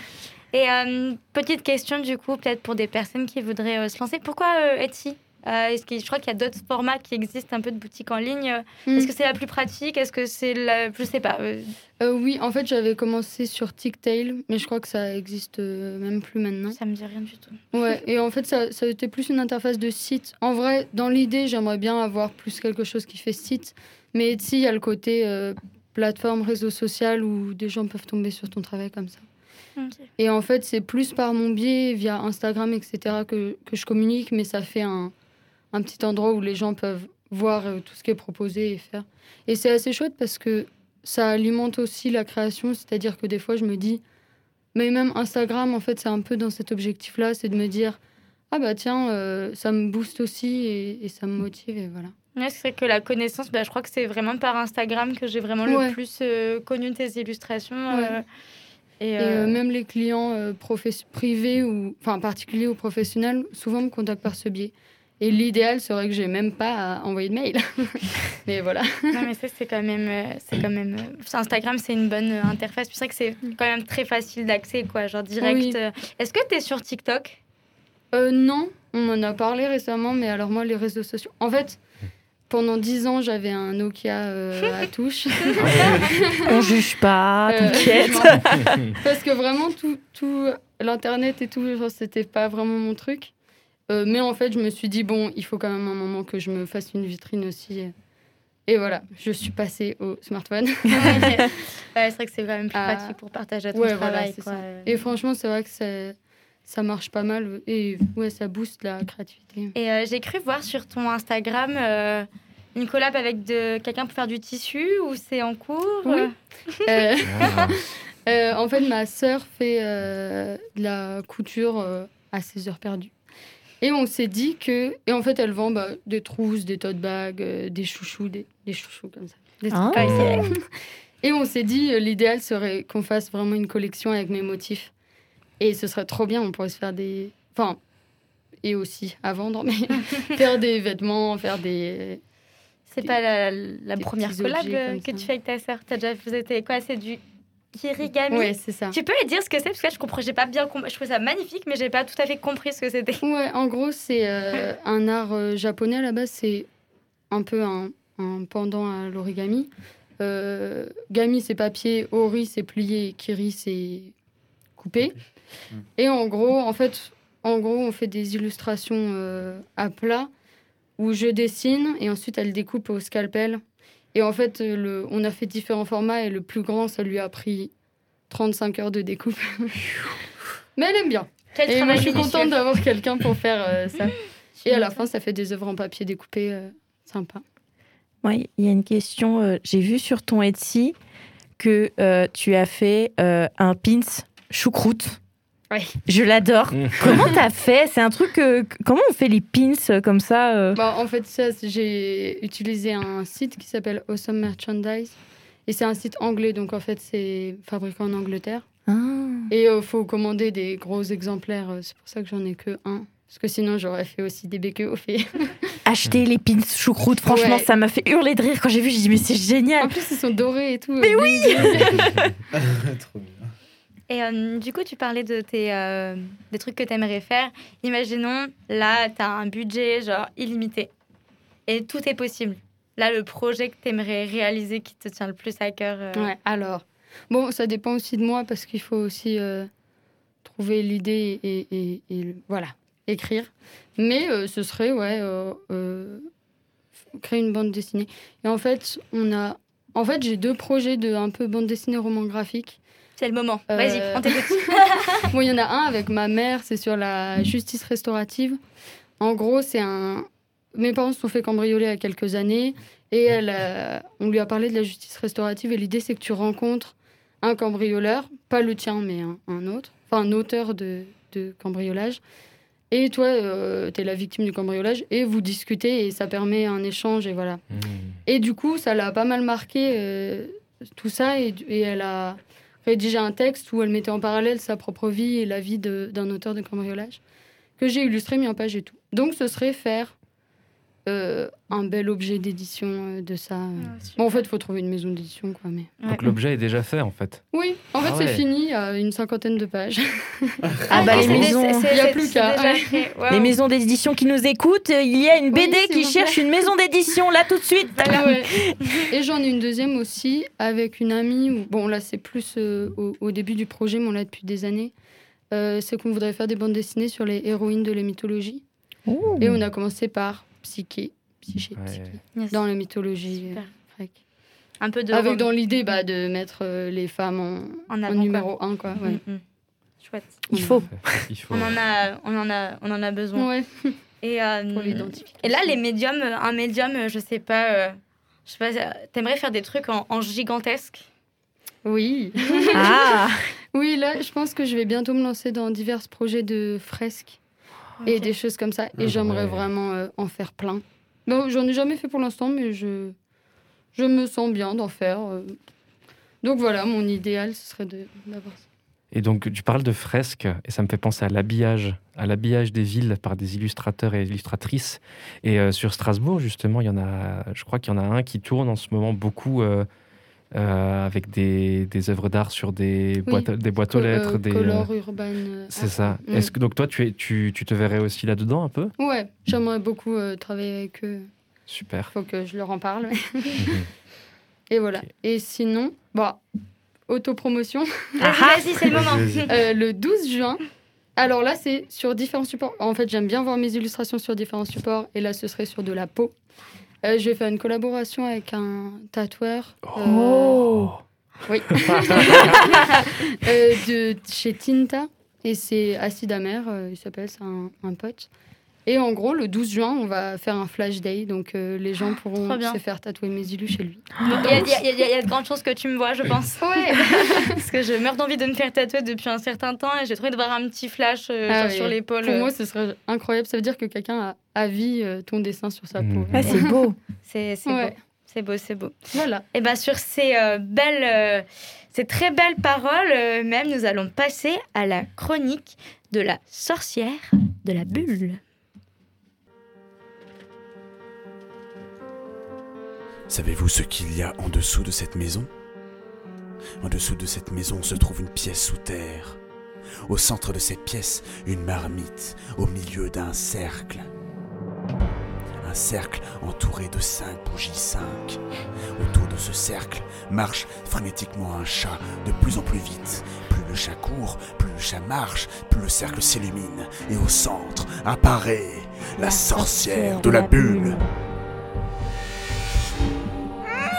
Et euh, petite question du coup, peut-être pour des personnes qui voudraient euh, se lancer. Pourquoi euh, Etsy? Euh, est-ce que, je crois qu'il y a d'autres formats qui existent un peu de boutique en ligne. Mm. Est-ce que c'est la plus pratique? Est-ce que c'est la. Je sais pas. euh, Euh, oui, en fait, j'avais commencé sur Ticktail, mais je crois que ça existe euh, même plus maintenant. Ça me dit rien du tout. Ouais, et en fait, ça, ça a été plus une interface de site. En vrai, dans l'idée, j'aimerais bien avoir plus quelque chose qui fait site. Mais Etsy, il y a le côté plateforme, réseau social où des gens peuvent tomber sur ton travail comme ça. Et en fait, c'est plus par mon biais, via Instagram, etc., que, que je communique, mais ça fait un, un petit endroit où les gens peuvent voir euh, tout ce qui est proposé et faire. Et c'est assez chouette parce que ça alimente aussi la création, c'est-à-dire que des fois, je me dis, mais même Instagram, en fait, c'est un peu dans cet objectif-là, c'est de me dire, ah bah tiens, euh, ça me booste aussi et, et ça me motive, et voilà. Ouais, c'est vrai que la connaissance, bah, je crois que c'est vraiment par Instagram que j'ai vraiment Ouais. le plus euh, connu tes illustrations. Ouais. euh, et, euh, euh, même les clients privés ou enfin particuliers ou professionnels, souvent me contactent par ce biais. Et l'idéal serait que j'ai même pas à envoyer de mail. Mais voilà. non, mais ça, c'est quand même. c'est quand même Instagram, c'est une bonne interface. C'est vrai que c'est quand même très facile d'accès, quoi. Genre direct. Oui. Est-ce que tu es sur TikTok? Euh, non, on m'en a parlé récemment, mais alors moi, les réseaux sociaux. En fait, pendant dix ans, j'avais un Nokia euh, à touche. On juge pas, Euh, t'inquiète. Parce que vraiment, tout, tout l'internet et tout, c'était pas vraiment mon truc. Euh, mais en fait, je me suis dit, bon, il faut quand même un moment que je me fasse une vitrine aussi. Et voilà, je suis passée au smartphone. Ouais, c'est vrai que c'est quand même plus Ah. pratique pour partager ton Ouais, voilà, travail. quoi. ça. Et franchement, c'est vrai que c'est- ça marche pas mal. Et ouais, ça booste la créativité. Et euh, j'ai cru voir sur ton Instagram euh, une collab avec de quelqu'un pour faire du tissu ou c'est en cours Oui. Euh, en fait, ma sœur fait euh, de la couture euh, à ses heures perdues. Et on s'est dit que. Et en fait, elle vend bah, des trousses, des tote bags, euh, des chouchous, des, des chouchous comme ça. Des Ah. ça. Et on s'est dit, l'idéal serait qu'on fasse vraiment une collection avec mes motifs. Et ce serait trop bien, on pourrait se faire des. Enfin, et aussi à vendre, mais faire des vêtements, faire des. C'est pas la, première collab que ça. tu fais avec ta sœur. T'as déjà êtes quoi? C'est du kirigami? Ouais, c'est ça. Tu peux me dire ce que c'est? Parce que là, je comprends, j'ai pas bien compris. Je trouve ça magnifique, mais j'ai pas tout à fait compris ce que c'était. Ouais, en gros, c'est euh, un art euh, japonais à la base, c'est un peu un, un pendant à l'origami. Euh, gami, c'est papier, ori, c'est plié, kiri, c'est coupé. Et en gros, en fait, en gros, on fait des illustrations euh, à plat où je dessine et ensuite elle découpe au scalpel. Et en fait, euh, le, on a fait différents formats et le plus grand, ça lui a pris 35 heures de découpe. Mais elle aime bien. Quel Et moi, je suis contente d'avoir quelqu'un pour faire euh, ça. Et à la fin, ça fait des œuvres en papier découpées euh, sympa. Ouais, il y a une question. euh, J'ai vu sur ton Etsy que euh, tu as fait euh, un pins choucroute. Oui. Je l'adore. Mmh. comment t'as fait? C'est un truc. euh, comment on fait les pins euh, comme ça euh? Bah, en fait, ça, j'ai utilisé un site qui s'appelle Awesome Merchandise. Et c'est un site anglais, donc en fait, c'est fabriqué en Angleterre. Ah. Et il faut commander des gros exemplaires. euh, C'est pour ça que j'en ai que un. Parce que sinon, j'aurais fait aussi des béquets au fait. Acheter les pins choucroute, franchement, Ouais. ça m'a fait hurler de rire quand j'ai vu. J'ai dit, mais c'est génial. En plus, ils sont dorés et tout. Mais euh, oui Trop bien. Et euh, du coup, tu parlais de tes, euh, des trucs que tu aimerais faire. Imaginons, là, tu as un budget genre illimité. Et tout est possible. Là, le projet que tu aimerais réaliser qui te tient le plus à cœur. euh, Ouais, alors. Bon, ça dépend aussi de moi parce qu'il faut aussi trouver l'idée et, et- et, voilà, écrire. Mais ce serait, ouais, créer une bande dessinée. Et en fait, on a. En fait, j'ai deux projets de un peu bande dessinée roman graphique. C'est le moment. Euh, Vas-y, on t'écoute. Bon, il y en a un avec ma mère, c'est sur la justice restaurative. En gros, c'est un. Mes parents se sont fait cambrioler il y a quelques années et elle, euh, on lui a parlé de la justice restaurative et l'idée c'est que tu rencontres un cambrioleur, pas le tien mais un, un autre, enfin un auteur de, de cambriolage. Et toi, tu es la victime du cambriolage et vous discutez et ça permet un échange et voilà. Mmh. Et du coup, ça l'a pas mal marqué, euh, tout ça, et, et elle a rédigé un texte où elle mettait en parallèle sa propre vie et la vie d'un auteur de cambriolage, que j'ai illustré, mis en page et tout. Donc, ce serait faire euh, un bel objet d'édition euh, de ça. euh. bon, en fait, il faut trouver une maison d'édition, quoi. Mais... Donc l'objet est déjà fait en fait. Oui, en fait, Ah c'est ouais. fini, il y a une cinquantaine de pages. Ah bah les c'est- maisons, c'est- Il y a plus qu'à. les maisons d'édition qui nous écoutent, il y a une BD Oui, qui cherche une maison d'édition là tout de suite. Ah ouais. Et j'en ai une deuxième aussi avec une amie. où- Bon, là, c'est plus euh, au, au début du projet, mais on l'a depuis des années. Euh, c'est qu'on voudrait faire des bandes dessinées sur les héroïnes de la mythologie. Et on a commencé par Psyché, Psyché, Ouais. Psyché, Yes. dans la mythologie euh, grecque. Un peu de Avec Rome. dans l'idée bah, de mettre euh, les femmes en, en en avant. numéro 1, quoi. Ouais. Mm, mm. Chouette. Il faut. Il faut. On en a, on en a, on en a besoin. Ouais, Et, euh, pour l'identification. et là, les médiums, un médium, je sais pas, euh, je sais pas, t'aimerais faire des trucs en, en gigantesque? Oui. Ah, Oui, là, je pense que je vais bientôt me lancer dans divers projets de fresques et des choses comme ça. Ah Et j'aimerais ouais. vraiment euh, en faire plein. Bon, j'en ai jamais fait pour l'instant, mais je, je me sens bien d'en faire. euh. Donc voilà, mon idéal, ce serait de- d'avoir ça. Et donc tu parles de fresques et ça me fait penser à l'habillage, à l'habillage des villes par des illustrateurs et illustratrices. Et euh, sur Strasbourg justement, il y en a, je crois qu'il y en a un qui tourne en ce moment beaucoup. euh, euh, avec des, des œuvres d'art sur des, boîtes, des boîtes aux Co- euh, lettres. des, Color urban. euh, C'est art. ça. Mm. Est-ce que donc toi tu, es, tu, tu te verrais aussi là-dedans un peu? Ouais, j'aimerais beaucoup euh, travailler avec eux. Super. Faut que je leur en parle. Mhm. et voilà. Et sinon, bon, autopromotion. Vas-y, vas-y, c'est le moment. Euh, le 12 juin. Alors là, c'est sur différents supports. En fait, j'aime bien voir mes illustrations sur différents supports. Et là, ce serait sur de la peau. Euh, je vais faire une collaboration avec un tatoueur euh, oh. oui. Euh, de chez Tinta. Et c'est Acide Amer, euh, il s'appelle, c'est un, un pote. Et en gros, le 12 juin, on va faire un flash day. Donc euh, les gens pourront Trop bien. se faire tatouer mes illus chez lui. Il y, a- de grandes chances que tu me vois, je pense. Ouais. Parce que je meurs d'envie de me faire tatouer depuis un certain temps et j'ai trouvé de voir un petit flash euh, Ah genre oui. sur l'épaule. Pour moi, ce serait incroyable. Ça veut dire que quelqu'un a à vie euh, ton dessin sur sa peau. Mhm. Ah, c'est beau. C'est Ouais. beau. C'est beau, c'est beau. Voilà. Et bien sur ces euh, belles, euh, ces très belles paroles, euh, même nous allons passer à la chronique de la sorcière de la bulle. Savez-vous ce qu'il y a en dessous de cette maison? En dessous de cette maison se trouve une pièce sous terre. Au centre de cette pièce, une marmite au milieu d'un cercle. Un cercle entouré de cinq bougies cinq. Autour de ce cercle marche frénétiquement un chat de plus en plus vite. Plus le chat court, plus le chat marche, plus le cercle s'illumine. Et au centre apparaît la, sorcière de la bulle.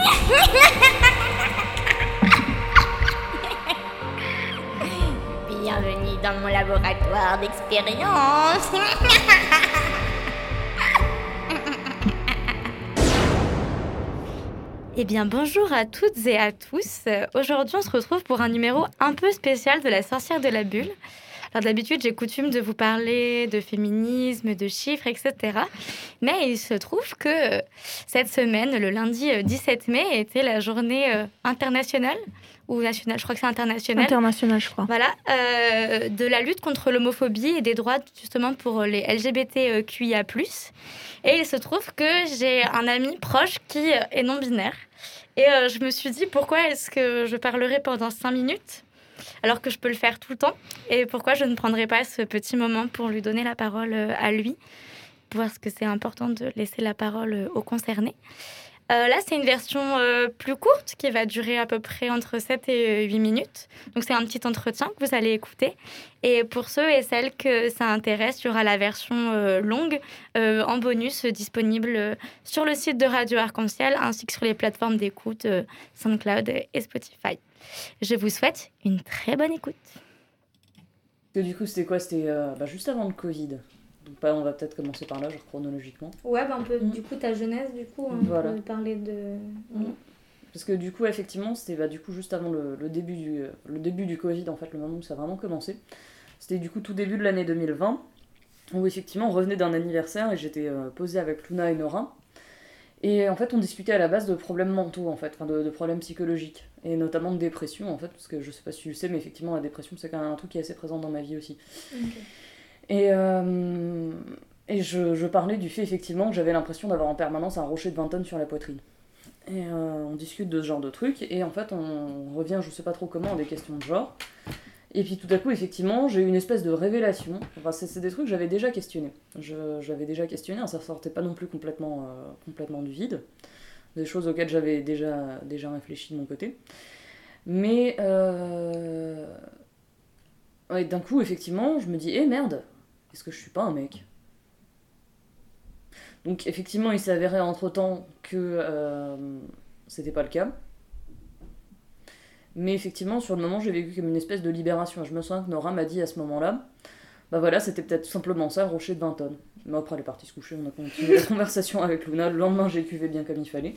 Bienvenue dans mon laboratoire d'expérience. Eh bien, bonjour à toutes et à tous. Euh, Aujourd'hui, on se retrouve pour un numéro un peu spécial de la sorcière de la bulle. Alors, d'habitude, j'ai coutume de vous parler de féminisme, de chiffres, etc. Mais il se trouve que euh, cette semaine, le lundi euh, 17 mai, était la journée euh, internationale, ou nationale, je crois que c'est international, International, je crois. voilà, euh, de la lutte contre l'homophobie et des droits justement pour les LGBTQIA+. Et il se trouve que j'ai un ami proche qui euh, est non-binaire. Et euh, je me suis dit, pourquoi est-ce que je parlerai pendant cinq minutes? Alors que je peux le faire tout le temps Et pourquoi je ne prendrai pas ce petit moment pour lui donner la parole euh, à lui Parce que c'est important de laisser la parole euh, aux concernés. Euh, là, c'est une version plus courte qui va durer à peu près entre 7 et 8 minutes. Donc, c'est un petit entretien que vous allez écouter. Et pour ceux et celles que ça intéresse, il y aura la version longue en bonus disponible sur le site de Radio Arc-en-Ciel ainsi que sur les plateformes d'écoute SoundCloud et Spotify. Je vous souhaite une très bonne écoute. Que du coup, c'était quoi? C'était euh, bah, juste avant le Covid. Donc, bah, on va peut-être commencer par là, genre chronologiquement. Ouais, bah, on peut, du coup, ta jeunesse, du coup, on Voilà. peut parler de... Parce que du coup, effectivement, c'était bah, du coup juste avant le, le début du, le début du Covid, en fait, le moment où ça a vraiment commencé. C'était du coup tout début de l'année 2020, où effectivement on revenait d'un anniversaire et j'étais euh, posée avec Luna et Nora. Et en fait, on discutait à la base de problèmes mentaux, en fait, enfin de, de problèmes psychologiques, et notamment de dépression, en fait, parce que je sais pas si tu le sais, mais effectivement, la dépression, c'est quand même un truc qui est assez présent dans ma vie aussi. Et, euh, Et je, je parlais du fait effectivement que j'avais l'impression d'avoir en permanence un rocher de 20 tonnes sur la poitrine. Et euh, on discute de ce genre de trucs, et en fait on revient, je sais pas trop comment, à des questions de genre. Et puis tout à coup, effectivement, j'ai eu une espèce de révélation. Enfin, c'est des trucs que j'avais déjà questionnés. J'avais déjà questionné, hein, ça sortait pas non plus complètement, euh, complètement du vide. Des choses auxquelles j'avais déjà, déjà réfléchi de mon côté. Mais euh... d'un coup, effectivement, je me dis, eh merde, est-ce que je suis pas un mec? Donc effectivement, il s'est avéré entre-temps que euh, c'était pas le cas. Mais effectivement, sur le moment, j'ai vécu comme une espèce de libération. Je me souviens que Nora m'a dit à ce moment-là, bah voilà, c'était peut-être simplement ça, rocher de 20 tonnes. Mais après, elle est partie se coucher, on a continué la conversation avec Luna. Le lendemain, j'ai cuvé bien comme il fallait.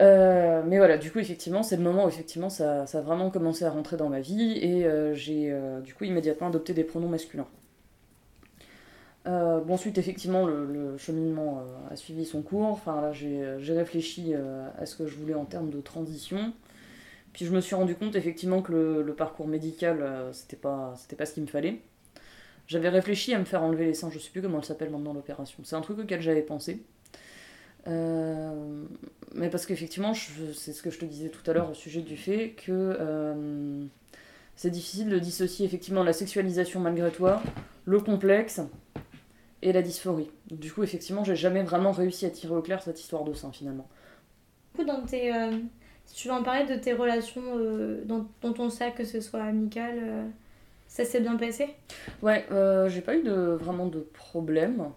Euh, mais voilà, du coup, effectivement, c'est le moment où effectivement ça, ça a vraiment commencé à rentrer dans ma vie et euh, j'ai euh, du coup immédiatement adopté des pronoms masculins. Bon, ensuite, effectivement, le, cheminement a suivi son cours. Enfin, là, j'ai réfléchi à ce que je voulais en termes de transition. Puis je me suis rendu compte effectivement que le, parcours médical, euh, c'était pas, pas ce qu'il me fallait. J'avais réfléchi à me faire enlever les seins, je sais plus comment elle s'appelle maintenant l'opération. C'est un truc auquel j'avais pensé. Euh, mais parce qu'effectivement, c'est ce que je te disais tout à l'heure au sujet du fait que euh, c'est difficile de dissocier effectivement la sexualisation malgré toi, le complexe et la dysphorie. Du coup, effectivement, j'ai jamais vraiment réussi à tirer au clair cette histoire de sein finalement. Du coup, dans tes, euh, tu veux en parler de tes relations euh, dans, dans ton cercle, que ce soit amical, euh, ça s'est bien passé? Ouais, euh, j'ai pas eu de, vraiment de problème.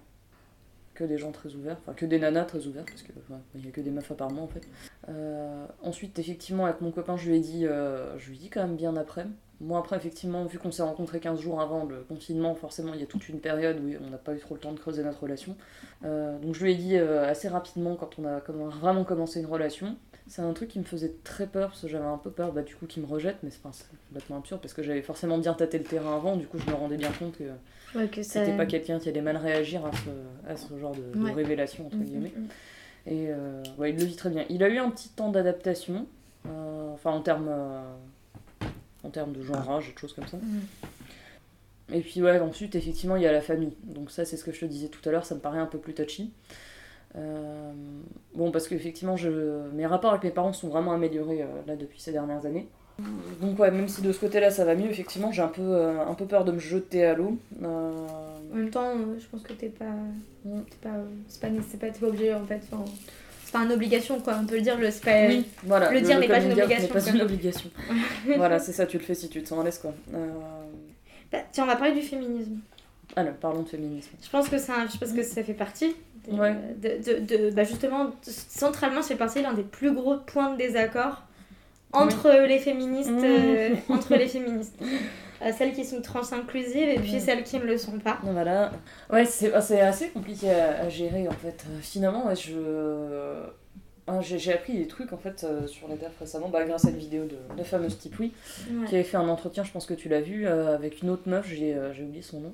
Que des gens très ouverts, enfin que des nanas très ouvertes, parce qu'il n'y a que des meufs apparemment en fait. Euh, ensuite, effectivement, avec mon copain, je lui ai dit, je lui ai dit quand même bien après. Moi, après, effectivement, vu qu'on s'est rencontrés 15 jours avant le confinement, forcément, il y a toute une période où on n'a pas eu trop le temps de creuser notre relation. Donc, je lui ai dit assez rapidement quand on a vraiment commencé une relation. C'est un truc qui me faisait très peur, parce que j'avais un peu peur bah, du coup qu'il me rejette, mais c'est enfin, complètement absurde, parce que j'avais forcément bien tâté le terrain avant, du coup, je me rendais bien compte que Ouais, que ça- c'était pas quelqu'un qui allait mal réagir à ce, à ce genre de, révélation, entre Mm, guillemets. mm, mm. Et euh, ouais, il le vit très bien. Il a eu un petit temps d'adaptation, euh, enfin en termes, euh, en termes de genrage et de choses comme ça. Et puis ouais, ensuite, effectivement, il y a la famille. Donc ça, c'est ce que je te disais tout à l'heure, ça me paraît un peu plus touchy. Euh, bon, parce qu'effectivement, je... mes rapports avec mes parents sont vraiment améliorés euh, là depuis ces dernières années. Donc ouais, même si de ce côté-là ça va mieux, effectivement, j'ai un peu, euh, un peu peur de me jeter à l'eau. En même temps, je pense que t'es pas. T'es pas. C'est pas, c'est pas, pas obligé en fait. enfin, c'est pas une obligation quoi, on peut le dire, le, c'est pas- Oui, voilà. le dire n'est pas une obligation. pas une obligation. voilà, c'est ça, tu le fais si tu te sens à l'aise, quoi. Bah, tiens, on va parler du féminisme. Alors, parlons de féminisme. Je pense que, un- je pense que ça fait partie. De- Ouais. De, de, de- bah justement, centralement, c'est partie l'un des plus gros points de désaccord entre les féministes, Mmh. euh, entre les féministes. Euh, celles qui sont trans inclusives et puis celles qui ne le sont pas. Voilà. Ouais, c'est ah, assez compliqué à, à gérer, en fait. Euh, Finalement, ouais, je... ah, J'ai appris des trucs, en fait, euh, sur les TERF récemment, bah, grâce à une vidéo de la fameuse Ouais. qui avait fait un entretien, je pense que tu l'as vu, euh, avec une autre meuf, j'ai euh, j'ai oublié son nom.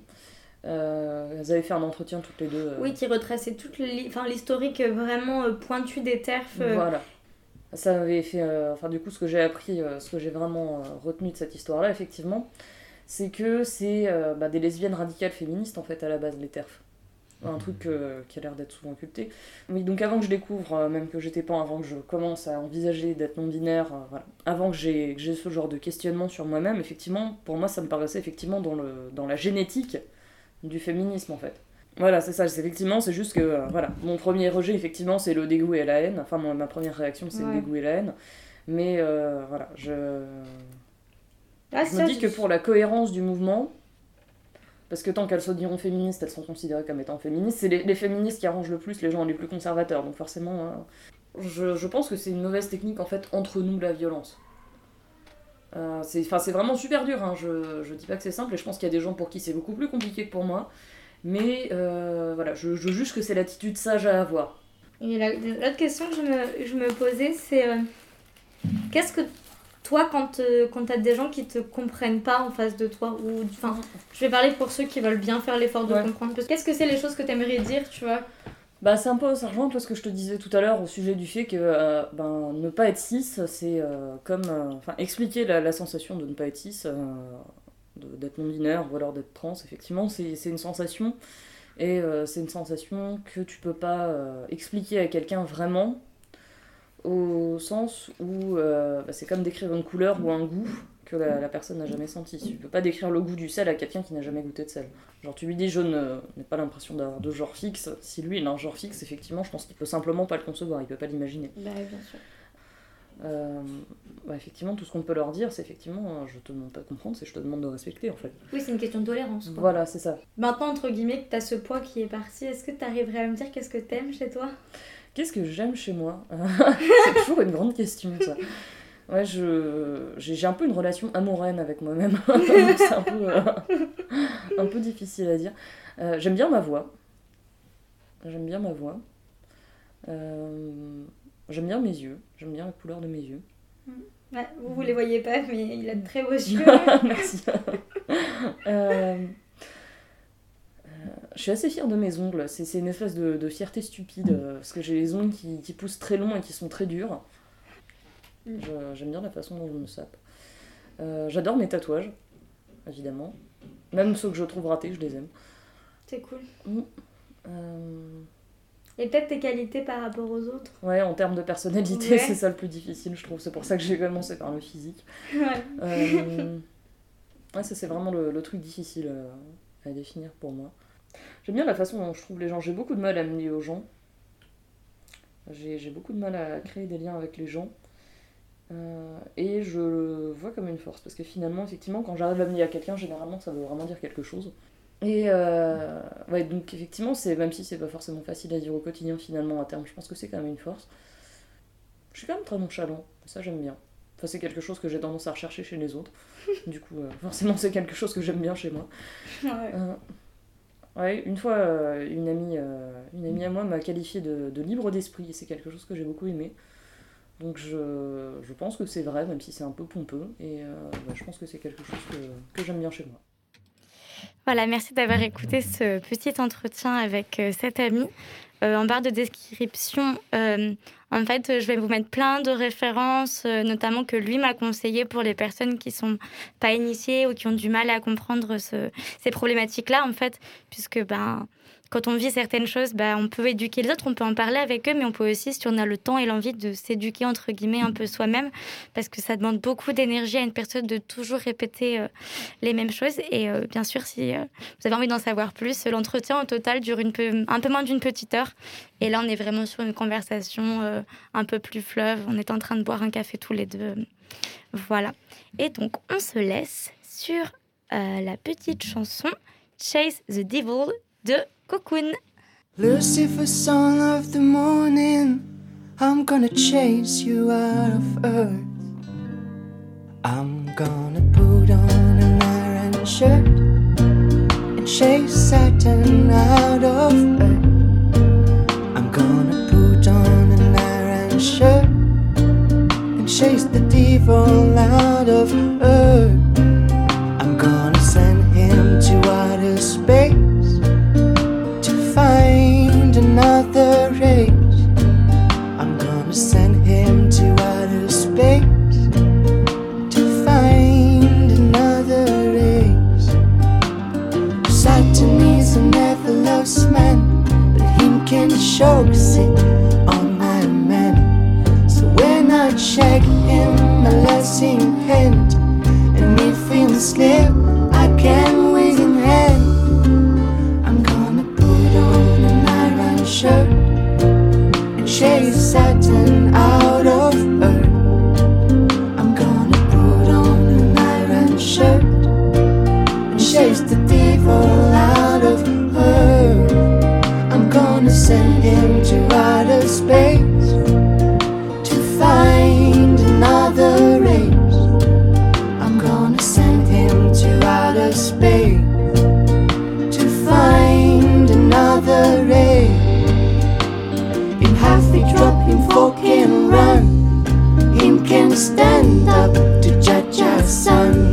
Euh, elles avaient fait un entretien toutes les deux. euh, Oui, qui retraçait toute l'historique vraiment euh, pointu des TERF. Voilà. Ça m'avait fait. enfin, du coup, ce que j'ai appris, ce que j'ai vraiment retenu de cette histoire-là, effectivement, c'est que c'est bah, des lesbiennes radicales féministes, en fait, à la base, les TERF. Un truc euh, qui a l'air d'être souvent occulté. Oui, donc avant que je découvre, euh, même que j'étais pas, avant que je commence à envisager d'être non-binaire, euh, voilà. avant que j'ai que j'ai ce genre de questionnement sur moi-même, effectivement, pour moi, ça me paraissait effectivement dans, le, dans la génétique du féminisme, en fait. Voilà, c'est ça, c'est effectivement, c'est juste que, euh, voilà, mon premier rejet, effectivement, c'est le dégoût et la haine. Enfin, mon- ma première réaction, c'est Ouais. le dégoût et la haine. Mais, euh, voilà, je... Ah, je ça, me dis je- que pour la cohérence du mouvement, parce que tant qu'elles se diront féministes, elles sont considérées comme étant féministes, c'est les, les féministes qui arrangent le plus les gens les plus conservateurs. Donc forcément, euh, je, je pense que c'est une mauvaise technique, en fait, entre nous, la violence. Euh, c'est vraiment super dur, hein. je, je dis pas que c'est simple, et je pense qu'il y a des gens pour qui c'est beaucoup plus compliqué que pour moi. Mais euh, voilà, je, je juge que c'est l'attitude sage à avoir. Et l'autre question que je me, je me posais, c'est euh, qu'est-ce que toi, quand, euh, quand t'as des gens qui te comprennent pas en face de toi, ou enfin, je vais parler pour ceux qui veulent bien faire l'effort de Ouais. comprendre, qu'est-ce que c'est les choses que t'aimerais dire, tu vois? Bah, c'est un peu, ça rejoint ce que je te disais tout à l'heure au sujet du fait que euh, ben, ne pas être cis, c'est euh, comme. euh, expliquer la, sensation de ne pas être cis, d'être non-binaire ou alors d'être trans, effectivement, c'est une sensation Et c'est une sensation que tu peux pas expliquer à quelqu'un vraiment, au sens où bah, c'est comme décrire une couleur ou un goût que la, la personne n'a jamais senti. Tu peux pas décrire le goût du sel à quelqu'un qui n'a jamais goûté de sel. Genre tu lui dis je ne- n'ai pas l'impression d'avoir de genre fixe. Si lui il a un genre fixe, effectivement, je pense qu'il peut simplement pas le concevoir, il peut pas l'imaginer. Bah, bien sûr. Euh, bah, effectivement, tout ce qu'on peut leur dire, c'est effectivement, euh, je te demande pas de comprendre, c'est je te demande de respecter en fait. Oui, c'est une question de tolérance. quoi. Voilà, c'est ça. Maintenant, entre guillemets, que t'as ce poids qui est parti, est-ce que t'arriverais à me dire qu'est-ce que t'aimes chez toi? Qu'est-ce que j'aime chez moi? C'est toujours une grande question, ça. Ouais, je j'ai un peu une relation amoureuse avec moi-même. Donc c'est un peu, euh, un peu difficile à dire. Euh, j'aime bien ma voix. J'aime bien ma voix. Euh, j'aime bien mes yeux. J'aime bien la couleur de mes yeux. Ouais, Vous, vous les voyez pas, mais il a de très beaux yeux. Merci. Je suis assez fière de mes ongles. C'est c'est une espèce de, de fierté stupide. euh, Parce que j'ai les ongles qui, qui poussent très longs et qui sont très durs. Je- J'aime bien la façon dont je me sape. Euh, J'adore mes tatouages, évidemment. Même ceux que je trouve ratés, je les aime. C'est cool. Mm. Euh, Et peut-être tes qualités par rapport aux autres. Ouais, en termes de personnalité, Ouais. c'est ça le plus difficile, je trouve. C'est pour ça que j'ai commencé par le physique. Ouais. Euh, ouais, ça c'est vraiment le, le truc difficile à définir pour moi. J'aime bien la façon dont je trouve les gens. J'ai beaucoup de mal à me lier aux gens. J'ai j'ai beaucoup de mal à créer des liens avec les gens. Euh, et je le vois comme une force. Parce que finalement, effectivement, quand j'arrive à me lier à quelqu'un, généralement, ça veut vraiment dire quelque chose. Et euh, ouais, donc effectivement, c'est même si c'est pas forcément facile à dire au quotidien, finalement, à terme, je pense que c'est quand même une force. Je suis quand même très nonchalant. Ça, j'aime bien. Enfin, c'est quelque chose que j'ai tendance à rechercher chez les autres. Du coup, euh, forcément, c'est quelque chose que j'aime bien chez moi. Ouais. Euh, ouais, une fois, euh, une, amie, euh, une amie à moi m'a qualifié de, de libre d'esprit et c'est quelque chose que j'ai beaucoup aimé. Donc je, je pense que c'est vrai, même si c'est un peu pompeux. Et euh, ouais, je pense que c'est quelque chose que, que j'aime bien chez moi. Voilà, merci d'avoir écouté ce petit entretien avec euh, cette amie. Euh, en barre de description, euh, en fait, je vais vous mettre plein de références, euh, notamment que lui m'a conseillé pour les personnes qui sont pas initiées ou qui ont du mal à comprendre ce- ces problématiques-là, en fait, puisque ben, quand on vit certaines choses, ben, on peut éduquer les autres, on peut en parler avec eux, mais on peut aussi, si on a le temps et l'envie de s'éduquer, entre guillemets, un peu soi-même, parce que ça demande beaucoup d'énergie à une personne de toujours répéter euh, les mêmes choses. Et euh, bien sûr, si euh, vous avez envie d'en savoir plus, l'entretien au total dure une peu, un peu moins d'une petite heure. Et là, on est vraiment sur une conversation un peu plus fleuve. On est en train de boire un café tous les deux. Voilà. Et donc, on se laisse sur la petite chanson Chase the Devil de Cocoon. Lucifer, son of the morning, I'm gonna chase you out of earth. I'm gonna put on an iron shirt and chase Saturn out of earth. I'm gonna put on an iron shirt and chase the devil out of earth. Check him, a blessing hand, and if him slip, stand up to judge our son.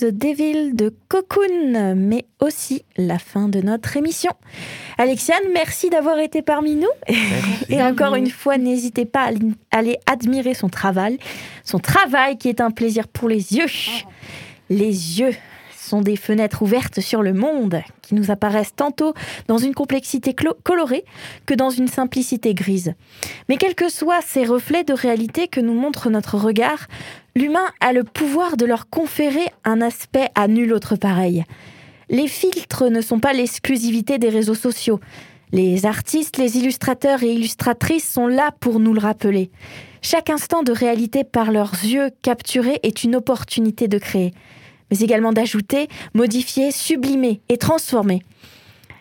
The Devil de Cocoon, mais aussi la fin de notre émission. Alexiane, merci d'avoir été parmi nous. Et encore une fois, n'hésitez pas à aller admirer son travail. Son travail qui est un plaisir pour les yeux. Les yeux sont des fenêtres ouvertes sur le monde qui nous apparaissent tantôt dans une complexité colorée que dans une simplicité grise. Mais quels que soient ces reflets de réalité que nous montre notre regard, l'humain a le pouvoir de leur conférer un aspect à nul autre pareil. Les filtres ne sont pas l'exclusivité des réseaux sociaux. Les artistes, les illustrateurs et illustratrices sont là pour nous le rappeler. Chaque instant de réalité par leurs yeux capturés est une opportunité de créer, mais également d'ajouter, modifier, sublimer et transformer.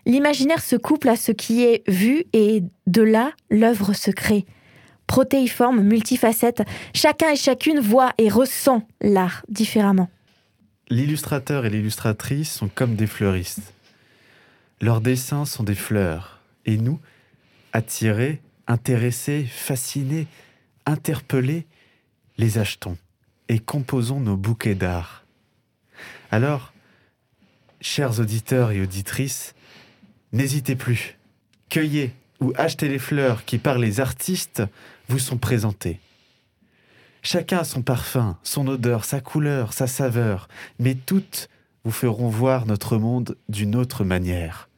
L'imaginaire se couple à ce qui est vu et de là, l'œuvre se crée. Protéiforme, multifacette, chacun et chacune voit et ressent l'art différemment. L'illustrateur et l'illustratrice sont comme des fleuristes. Leurs dessins sont des fleurs. Et nous, attirés, intéressés, fascinés, interpellés, les achetons et composons nos bouquets d'art. Alors, chers auditeurs et auditrices, n'hésitez plus. Cueillez ou achetez les fleurs qui, par les artistes, vous sont présentées. Chacun a son parfum, son odeur, sa couleur, sa saveur, mais toutes vous feront voir notre monde d'une autre manière.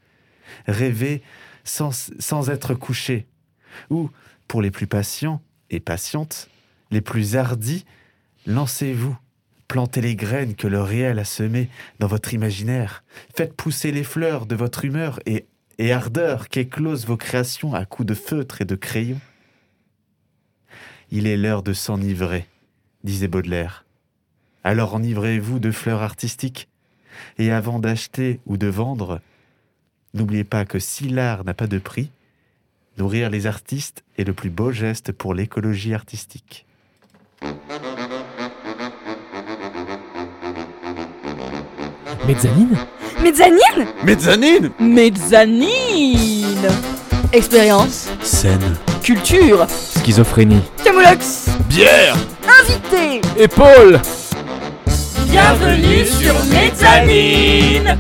Rêver sans, sans être couché, ou, pour les plus patients et patientes, les plus hardis, lancez-vous, plantez les graines que le réel a semées dans votre imaginaire, faites pousser les fleurs de votre humeur et, et ardeur qu'éclosent vos créations à coups de feutre et de crayon. Il est l'heure de s'enivrer, disait Baudelaire. Alors enivrez-vous de fleurs artistiques? Et avant d'acheter ou de vendre, n'oubliez pas que si l'art n'a pas de prix, nourrir les artistes est le plus beau geste pour l'écologie artistique. Mezzanine? Mezzanine? Mezzanine? Mezzanine Expérience, Scène. culture, Schizophrénie. Camoulox, Bière. Invité. Épaule. Bienvenue sur Mezzanine